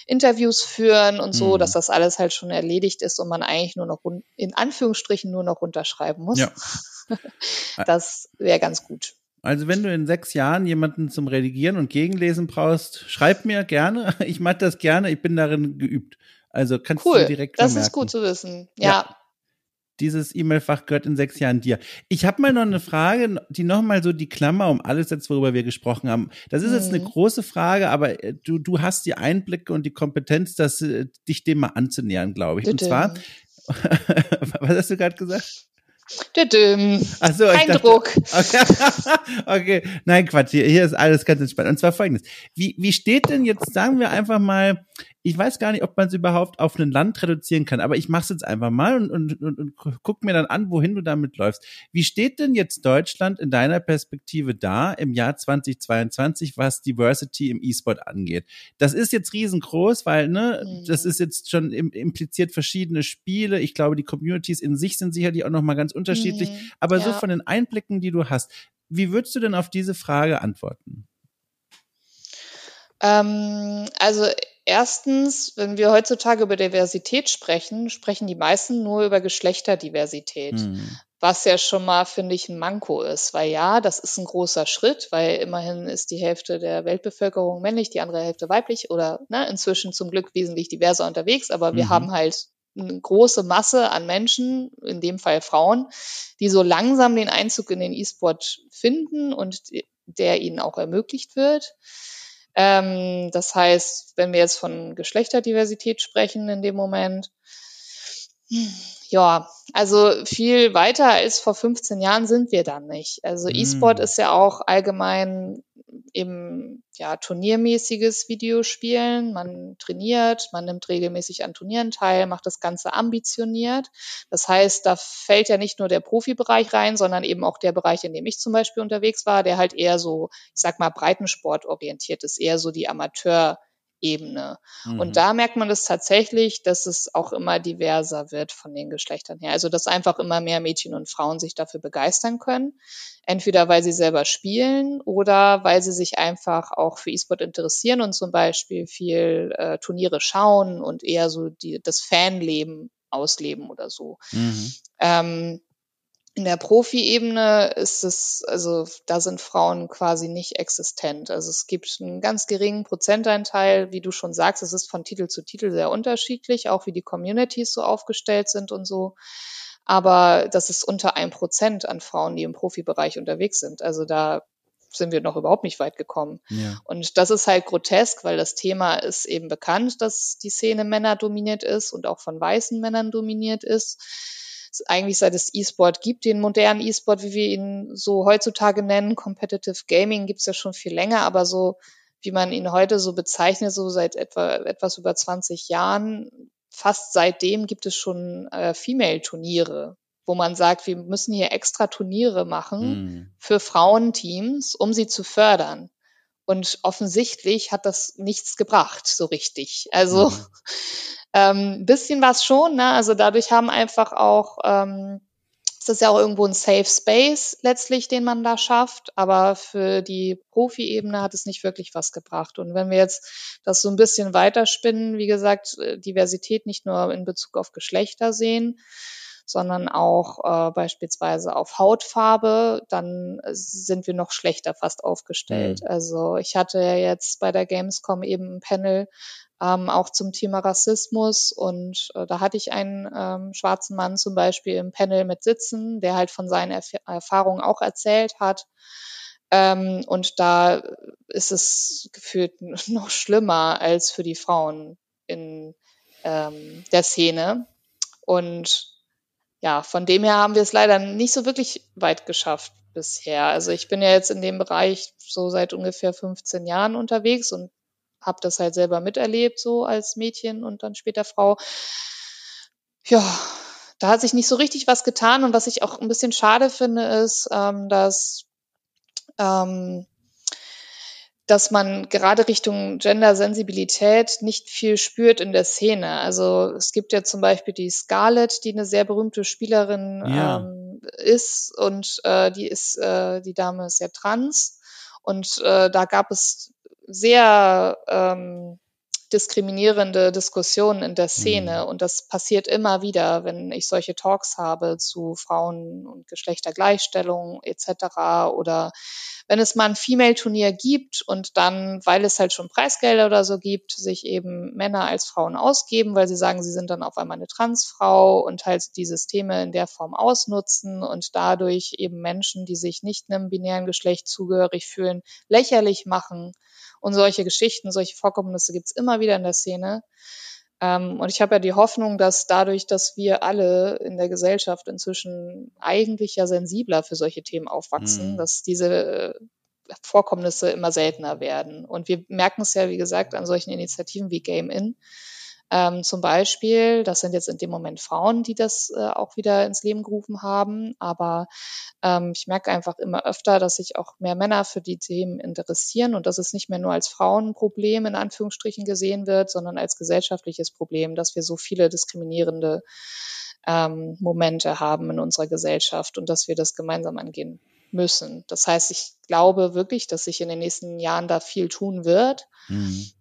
Interviews führen und so, mhm. dass das alles halt schon erledigt ist und man eigentlich nur noch in Anführungsstrichen nur noch unterschreiben muss. Ja. das wäre ganz gut. Also wenn du in sechs Jahren jemanden zum Redigieren und Gegenlesen brauchst, schreib mir gerne. Ich mache das gerne. Ich bin darin geübt. Also kannst cool. du direkt Das ist gut zu wissen. ja. ja dieses E-Mail-Fach gehört in sechs Jahren dir. Ich habe mal noch eine Frage, die nochmal so die Klammer um alles jetzt, worüber wir gesprochen haben. Das ist jetzt eine mhm. große Frage, aber äh, du, du hast die Einblicke und die Kompetenz, das, äh, dich dem mal anzunähern, glaube ich. Und zwar, was hast du gerade gesagt? Ach so, Kein dachte, Druck. Okay. okay, nein, Quatsch, hier, hier ist alles ganz entspannt. Und zwar folgendes. Wie, wie steht denn jetzt, sagen wir einfach mal, ich weiß gar nicht, ob man es überhaupt auf ein Land reduzieren kann, aber ich mache es jetzt einfach mal und, und, und, und guck mir dann an, wohin du damit läufst. Wie steht denn jetzt Deutschland in deiner Perspektive da im Jahr 2022, was Diversity im E-Sport angeht? Das ist jetzt riesengroß, weil ne, mhm. das ist jetzt schon im, impliziert verschiedene Spiele. Ich glaube, die Communities in sich sind sicherlich auch noch mal ganz unterschiedlich. Mhm. Aber ja. so von den Einblicken, die du hast, wie würdest du denn auf diese Frage antworten? Ähm, also Erstens, wenn wir heutzutage über Diversität sprechen, sprechen die meisten nur über Geschlechterdiversität. Mhm. Was ja schon mal, finde ich, ein Manko ist. Weil ja, das ist ein großer Schritt, weil immerhin ist die Hälfte der Weltbevölkerung männlich, die andere Hälfte weiblich oder ne, inzwischen zum Glück wesentlich diverser unterwegs. Aber wir mhm. haben halt eine große Masse an Menschen, in dem Fall Frauen, die so langsam den Einzug in den E-Sport finden und der ihnen auch ermöglicht wird. Ähm, das heißt, wenn wir jetzt von Geschlechterdiversität sprechen in dem Moment, ja, also viel weiter als vor 15 Jahren sind wir dann nicht. Also mm. E-Sport ist ja auch allgemein eben ja turniermäßiges Videospielen. Man trainiert, man nimmt regelmäßig an Turnieren teil, macht das Ganze ambitioniert. Das heißt, da fällt ja nicht nur der Profibereich rein, sondern eben auch der Bereich, in dem ich zum Beispiel unterwegs war, der halt eher so, ich sag mal, Breitensport orientiert ist, eher so die Amateur- Ebene. Mhm. Und da merkt man das tatsächlich, dass es auch immer diverser wird von den Geschlechtern her. Also dass einfach immer mehr Mädchen und Frauen sich dafür begeistern können. Entweder weil sie selber spielen oder weil sie sich einfach auch für E-Sport interessieren und zum Beispiel viel äh, Turniere schauen und eher so die, das Fanleben ausleben oder so. Mhm. Ähm, in der Profi-Ebene ist es, also da sind Frauen quasi nicht existent. Also es gibt einen ganz geringen Prozentanteil, wie du schon sagst, es ist von Titel zu Titel sehr unterschiedlich, auch wie die Communities so aufgestellt sind und so. Aber das ist unter ein Prozent an Frauen, die im Profibereich unterwegs sind. Also da sind wir noch überhaupt nicht weit gekommen. Ja. Und das ist halt grotesk, weil das Thema ist eben bekannt, dass die Szene Männer dominiert ist und auch von weißen Männern dominiert ist eigentlich seit es E-Sport gibt, den modernen E-Sport, wie wir ihn so heutzutage nennen, Competitive Gaming gibt's ja schon viel länger, aber so wie man ihn heute so bezeichnet, so seit etwa etwas über 20 Jahren, fast seitdem gibt es schon äh, Female-Turniere, wo man sagt, wir müssen hier extra Turniere machen mm. für Frauenteams, um sie zu fördern. Und offensichtlich hat das nichts gebracht, so richtig. Also mhm. ähm, bisschen was schon, ne? Also dadurch haben einfach auch ähm, es ist ja auch irgendwo ein Safe Space letztlich, den man da schafft, aber für die Profi-Ebene hat es nicht wirklich was gebracht. Und wenn wir jetzt das so ein bisschen weiterspinnen, wie gesagt, äh, Diversität nicht nur in Bezug auf Geschlechter sehen, sondern auch äh, beispielsweise auf Hautfarbe, dann sind wir noch schlechter fast aufgestellt. Mhm. Also ich hatte ja jetzt bei der Gamescom eben ein Panel ähm, auch zum Thema Rassismus und äh, da hatte ich einen ähm, schwarzen Mann zum Beispiel im Panel mit sitzen, der halt von seinen Erf Erfahrungen auch erzählt hat. Ähm, und da ist es gefühlt noch schlimmer als für die Frauen in ähm, der Szene. Und ja, von dem her haben wir es leider nicht so wirklich weit geschafft bisher. Also ich bin ja jetzt in dem Bereich so seit ungefähr 15 Jahren unterwegs und habe das halt selber miterlebt, so als Mädchen und dann später Frau. Ja, da hat sich nicht so richtig was getan und was ich auch ein bisschen schade finde, ist, ähm, dass ähm, dass man gerade Richtung Gendersensibilität nicht viel spürt in der Szene. Also es gibt ja zum Beispiel die Scarlett, die eine sehr berühmte Spielerin ja. ähm, ist und äh, die ist, äh, die Dame ist ja trans und äh, da gab es sehr ähm, diskriminierende Diskussionen in der Szene. Mhm. Und das passiert immer wieder, wenn ich solche Talks habe zu Frauen- und Geschlechtergleichstellung etc. Oder wenn es mal ein Female-Turnier gibt und dann, weil es halt schon Preisgelder oder so gibt, sich eben Männer als Frauen ausgeben, weil sie sagen, sie sind dann auf einmal eine Transfrau und halt die Systeme in der Form ausnutzen und dadurch eben Menschen, die sich nicht einem binären Geschlecht zugehörig fühlen, lächerlich machen und solche Geschichten, solche Vorkommnisse gibt's immer wieder in der Szene. Ähm, und ich habe ja die Hoffnung, dass dadurch, dass wir alle in der Gesellschaft inzwischen eigentlich ja sensibler für solche Themen aufwachsen, mhm. dass diese Vorkommnisse immer seltener werden. Und wir merken es ja, wie gesagt, an solchen Initiativen wie Game In, ähm, zum Beispiel, das sind jetzt in dem Moment Frauen, die das äh, auch wieder ins Leben gerufen haben. Aber ähm, ich merke einfach immer öfter, dass sich auch mehr Männer für die Themen interessieren und dass es nicht mehr nur als Frauenproblem in Anführungsstrichen gesehen wird, sondern als gesellschaftliches Problem, dass wir so viele diskriminierende ähm, Momente haben in unserer Gesellschaft und dass wir das gemeinsam angehen müssen. Das heißt, ich glaube wirklich, dass sich in den nächsten Jahren da viel tun wird. Mhm.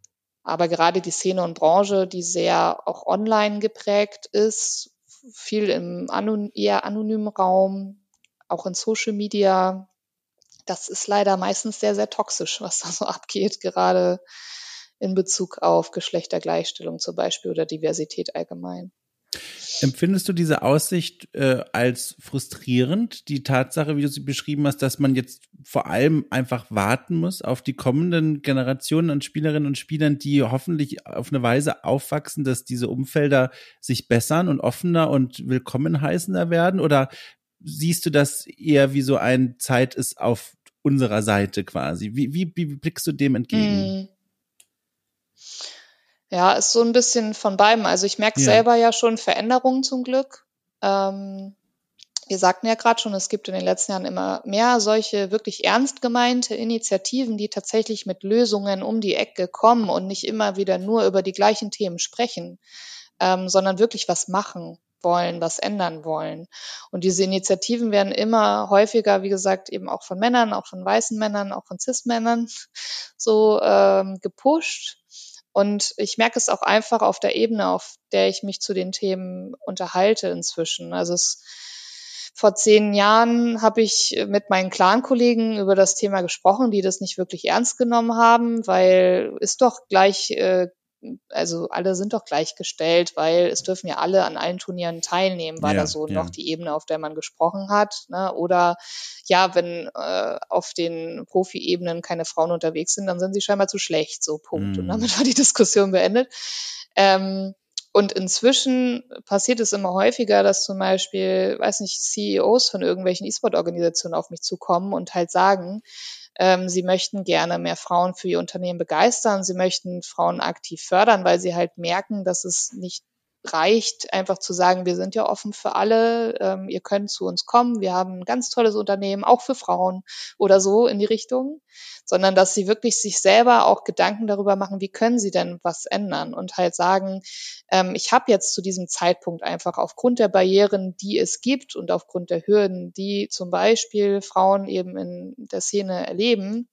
Aber gerade die Szene und Branche, die sehr auch online geprägt ist, viel im anon eher anonymen Raum, auch in Social Media, das ist leider meistens sehr, sehr toxisch, was da so abgeht, gerade in Bezug auf Geschlechtergleichstellung zum Beispiel oder Diversität allgemein. Empfindest du diese Aussicht äh, als frustrierend, die Tatsache, wie du sie beschrieben hast, dass man jetzt vor allem einfach warten muss auf die kommenden Generationen an Spielerinnen und Spielern, die hoffentlich auf eine Weise aufwachsen, dass diese Umfelder sich bessern und offener und willkommen heißender werden? Oder siehst du das eher wie so ein Zeit ist auf unserer Seite quasi? Wie, wie, wie blickst du dem entgegen? Mm. Ja, ist so ein bisschen von beidem. Also ich merke ja. selber ja schon Veränderungen zum Glück. Ähm, wir sagten ja gerade schon, es gibt in den letzten Jahren immer mehr solche wirklich ernst gemeinte Initiativen, die tatsächlich mit Lösungen um die Ecke kommen und nicht immer wieder nur über die gleichen Themen sprechen, ähm, sondern wirklich was machen wollen, was ändern wollen. Und diese Initiativen werden immer häufiger, wie gesagt, eben auch von Männern, auch von weißen Männern, auch von Cis-Männern so ähm, gepusht. Und ich merke es auch einfach auf der Ebene, auf der ich mich zu den Themen unterhalte inzwischen. Also es, vor zehn Jahren habe ich mit meinen Clan-Kollegen über das Thema gesprochen, die das nicht wirklich ernst genommen haben, weil ist doch gleich äh, also alle sind doch gleichgestellt, weil es dürfen ja alle an allen Turnieren teilnehmen, war ja, da so ja. noch die Ebene, auf der man gesprochen hat. Ne? Oder ja, wenn äh, auf den Profi-Ebenen keine Frauen unterwegs sind, dann sind sie scheinbar zu schlecht, so Punkt. Mhm. Und damit war die Diskussion beendet. Ähm, und inzwischen passiert es immer häufiger, dass zum Beispiel, weiß nicht, CEOs von irgendwelchen E-Sport-Organisationen auf mich zukommen und halt sagen, ähm, sie möchten gerne mehr Frauen für ihr Unternehmen begeistern. Sie möchten Frauen aktiv fördern, weil sie halt merken, dass es nicht reicht, einfach zu sagen, wir sind ja offen für alle, ähm, ihr könnt zu uns kommen, wir haben ein ganz tolles Unternehmen, auch für Frauen oder so in die Richtung, sondern dass sie wirklich sich selber auch Gedanken darüber machen, wie können sie denn was ändern und halt sagen, ähm, ich habe jetzt zu diesem Zeitpunkt einfach aufgrund der Barrieren, die es gibt und aufgrund der Hürden, die zum Beispiel Frauen eben in der Szene erleben,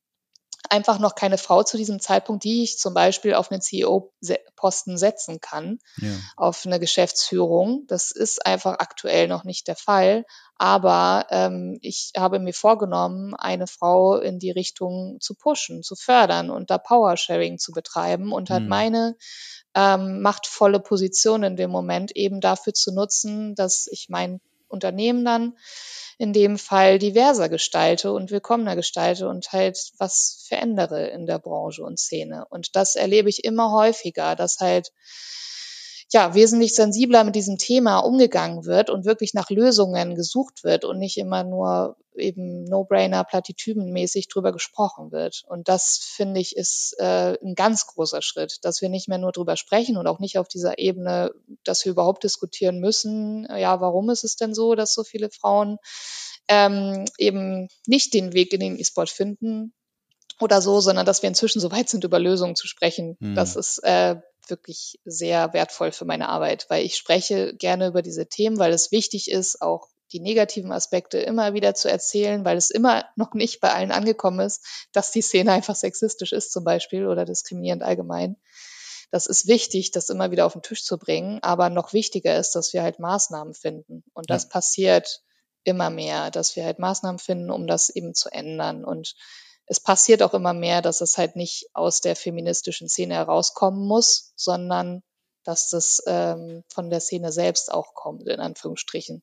einfach noch keine Frau zu diesem Zeitpunkt, die ich zum Beispiel auf einen CEO-Posten setzen kann, ja. auf eine Geschäftsführung. Das ist einfach aktuell noch nicht der Fall. Aber ähm, ich habe mir vorgenommen, eine Frau in die Richtung zu pushen, zu fördern und da Power-Sharing zu betreiben und halt mhm. meine ähm, machtvolle Position in dem Moment eben dafür zu nutzen, dass ich mein Unternehmen dann in dem Fall diverser gestalte und willkommener gestalte und halt was verändere in der Branche und Szene. Und das erlebe ich immer häufiger, dass halt ja, wesentlich sensibler mit diesem Thema umgegangen wird und wirklich nach Lösungen gesucht wird und nicht immer nur eben No-Brainer, Plattitüdenmäßig drüber gesprochen wird. Und das finde ich ist äh, ein ganz großer Schritt, dass wir nicht mehr nur drüber sprechen und auch nicht auf dieser Ebene, dass wir überhaupt diskutieren müssen, ja, warum ist es denn so, dass so viele Frauen ähm, eben nicht den Weg in den E-Sport finden oder so, sondern dass wir inzwischen so weit sind, über Lösungen zu sprechen. Mhm. Das ist äh, wirklich sehr wertvoll für meine Arbeit, weil ich spreche gerne über diese Themen, weil es wichtig ist, auch die negativen Aspekte immer wieder zu erzählen, weil es immer noch nicht bei allen angekommen ist, dass die Szene einfach sexistisch ist zum Beispiel oder diskriminierend allgemein. Das ist wichtig, das immer wieder auf den Tisch zu bringen, aber noch wichtiger ist, dass wir halt Maßnahmen finden. Und das ja. passiert immer mehr, dass wir halt Maßnahmen finden, um das eben zu ändern. Und es passiert auch immer mehr, dass es halt nicht aus der feministischen Szene herauskommen muss, sondern dass das ähm, von der Szene selbst auch kommt, in Anführungsstrichen.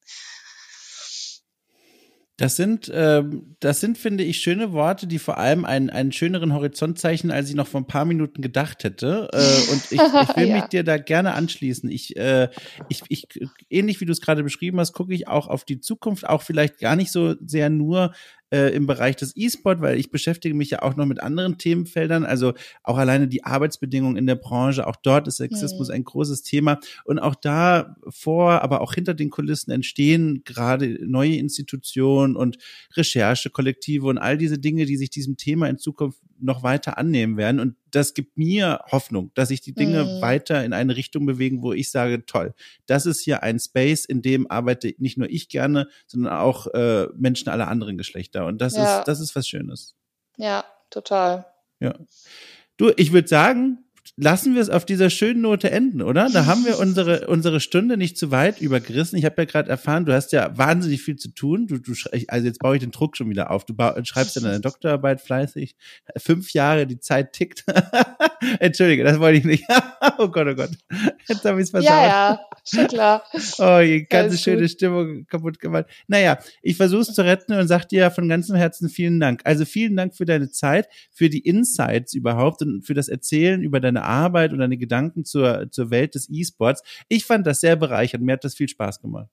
Das sind, äh, das sind, finde ich, schöne Worte, die vor allem einen, einen schöneren Horizont zeichnen, als ich noch vor ein paar Minuten gedacht hätte. Äh, und ich, ich will ja. mich dir da gerne anschließen. Ich, äh, ich, ich ähnlich wie du es gerade beschrieben hast, gucke ich auch auf die Zukunft, auch vielleicht gar nicht so sehr nur äh, im Bereich des E-Sport, weil ich beschäftige mich ja auch noch mit anderen Themenfeldern, also auch alleine die Arbeitsbedingungen in der Branche, auch dort ist Sexismus mhm. ein großes Thema und auch da vor, aber auch hinter den Kulissen entstehen gerade neue Institutionen und Recherchekollektive und all diese Dinge, die sich diesem Thema in Zukunft noch weiter annehmen werden und das gibt mir Hoffnung, dass sich die Dinge mhm. weiter in eine Richtung bewegen, wo ich sage, toll, das ist hier ein Space, in dem arbeite nicht nur ich gerne, sondern auch äh, Menschen aller anderen Geschlechter. Und das ja. ist, das ist was Schönes. Ja, total. Ja. Du, ich würde sagen, lassen wir es auf dieser schönen Note enden, oder? Da haben wir unsere, unsere Stunde nicht zu weit übergerissen. Ich habe ja gerade erfahren, du hast ja wahnsinnig viel zu tun. Du, du, also jetzt baue ich den Druck schon wieder auf. Du schreibst ja deine Doktorarbeit fleißig. Fünf Jahre, die Zeit tickt. Entschuldige, das wollte ich nicht. oh Gott, oh Gott. Jetzt habe ich es versaut. Ja, ja, schon klar. Oh, die ganze schöne gut. Stimmung kaputt gemacht. Naja, ich versuche es zu retten und sag dir von ganzem Herzen vielen Dank. Also vielen Dank für deine Zeit, für die Insights überhaupt und für das Erzählen über deine Arbeit und deine Gedanken zur, zur Welt des E-Sports. Ich fand das sehr bereichernd. Mir hat das viel Spaß gemacht.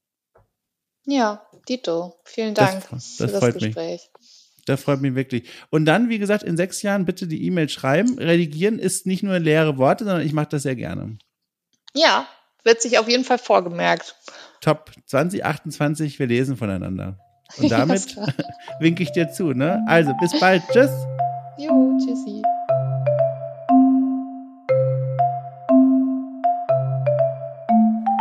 Ja, Dito. Vielen Dank das, das für das Gespräch. Mich. Das freut mich wirklich. Und dann, wie gesagt, in sechs Jahren bitte die E-Mail schreiben. Redigieren ist nicht nur leere Worte, sondern ich mache das sehr gerne. Ja, wird sich auf jeden Fall vorgemerkt. Top. 2028, wir lesen voneinander. Und damit winke ich dir zu, ne? Also, bis bald. Tschüss. Jo, tschüssi.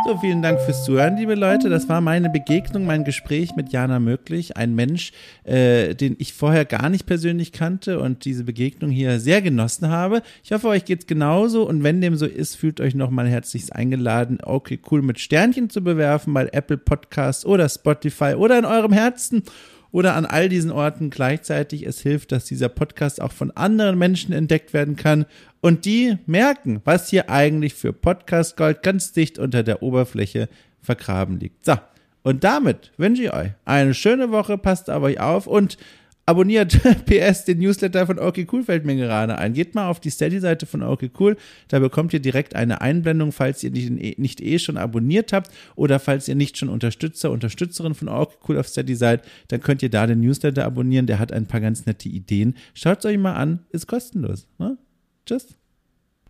So, vielen Dank fürs Zuhören, liebe Leute. Das war meine Begegnung, mein Gespräch mit Jana Möglich, ein Mensch, äh, den ich vorher gar nicht persönlich kannte und diese Begegnung hier sehr genossen habe. Ich hoffe, euch geht's genauso und wenn dem so ist, fühlt euch nochmal herzlichst eingeladen, okay, cool mit Sternchen zu bewerfen bei Apple Podcasts oder Spotify oder in eurem Herzen oder an all diesen Orten gleichzeitig. Es hilft, dass dieser Podcast auch von anderen Menschen entdeckt werden kann und die merken, was hier eigentlich für Podcast Gold ganz dicht unter der Oberfläche vergraben liegt. So. Und damit wünsche ich euch eine schöne Woche, passt auf euch auf und abonniert PS den Newsletter von Okay Cool fällt mir gerade ein. Geht mal auf die Steady-Seite von Okay Cool, da bekommt ihr direkt eine Einblendung, falls ihr nicht, nicht eh schon abonniert habt oder falls ihr nicht schon Unterstützer, Unterstützerin von Okay Cool auf Steady seid, dann könnt ihr da den Newsletter abonnieren, der hat ein paar ganz nette Ideen. Schaut es euch mal an, ist kostenlos. Ne? Tschüss.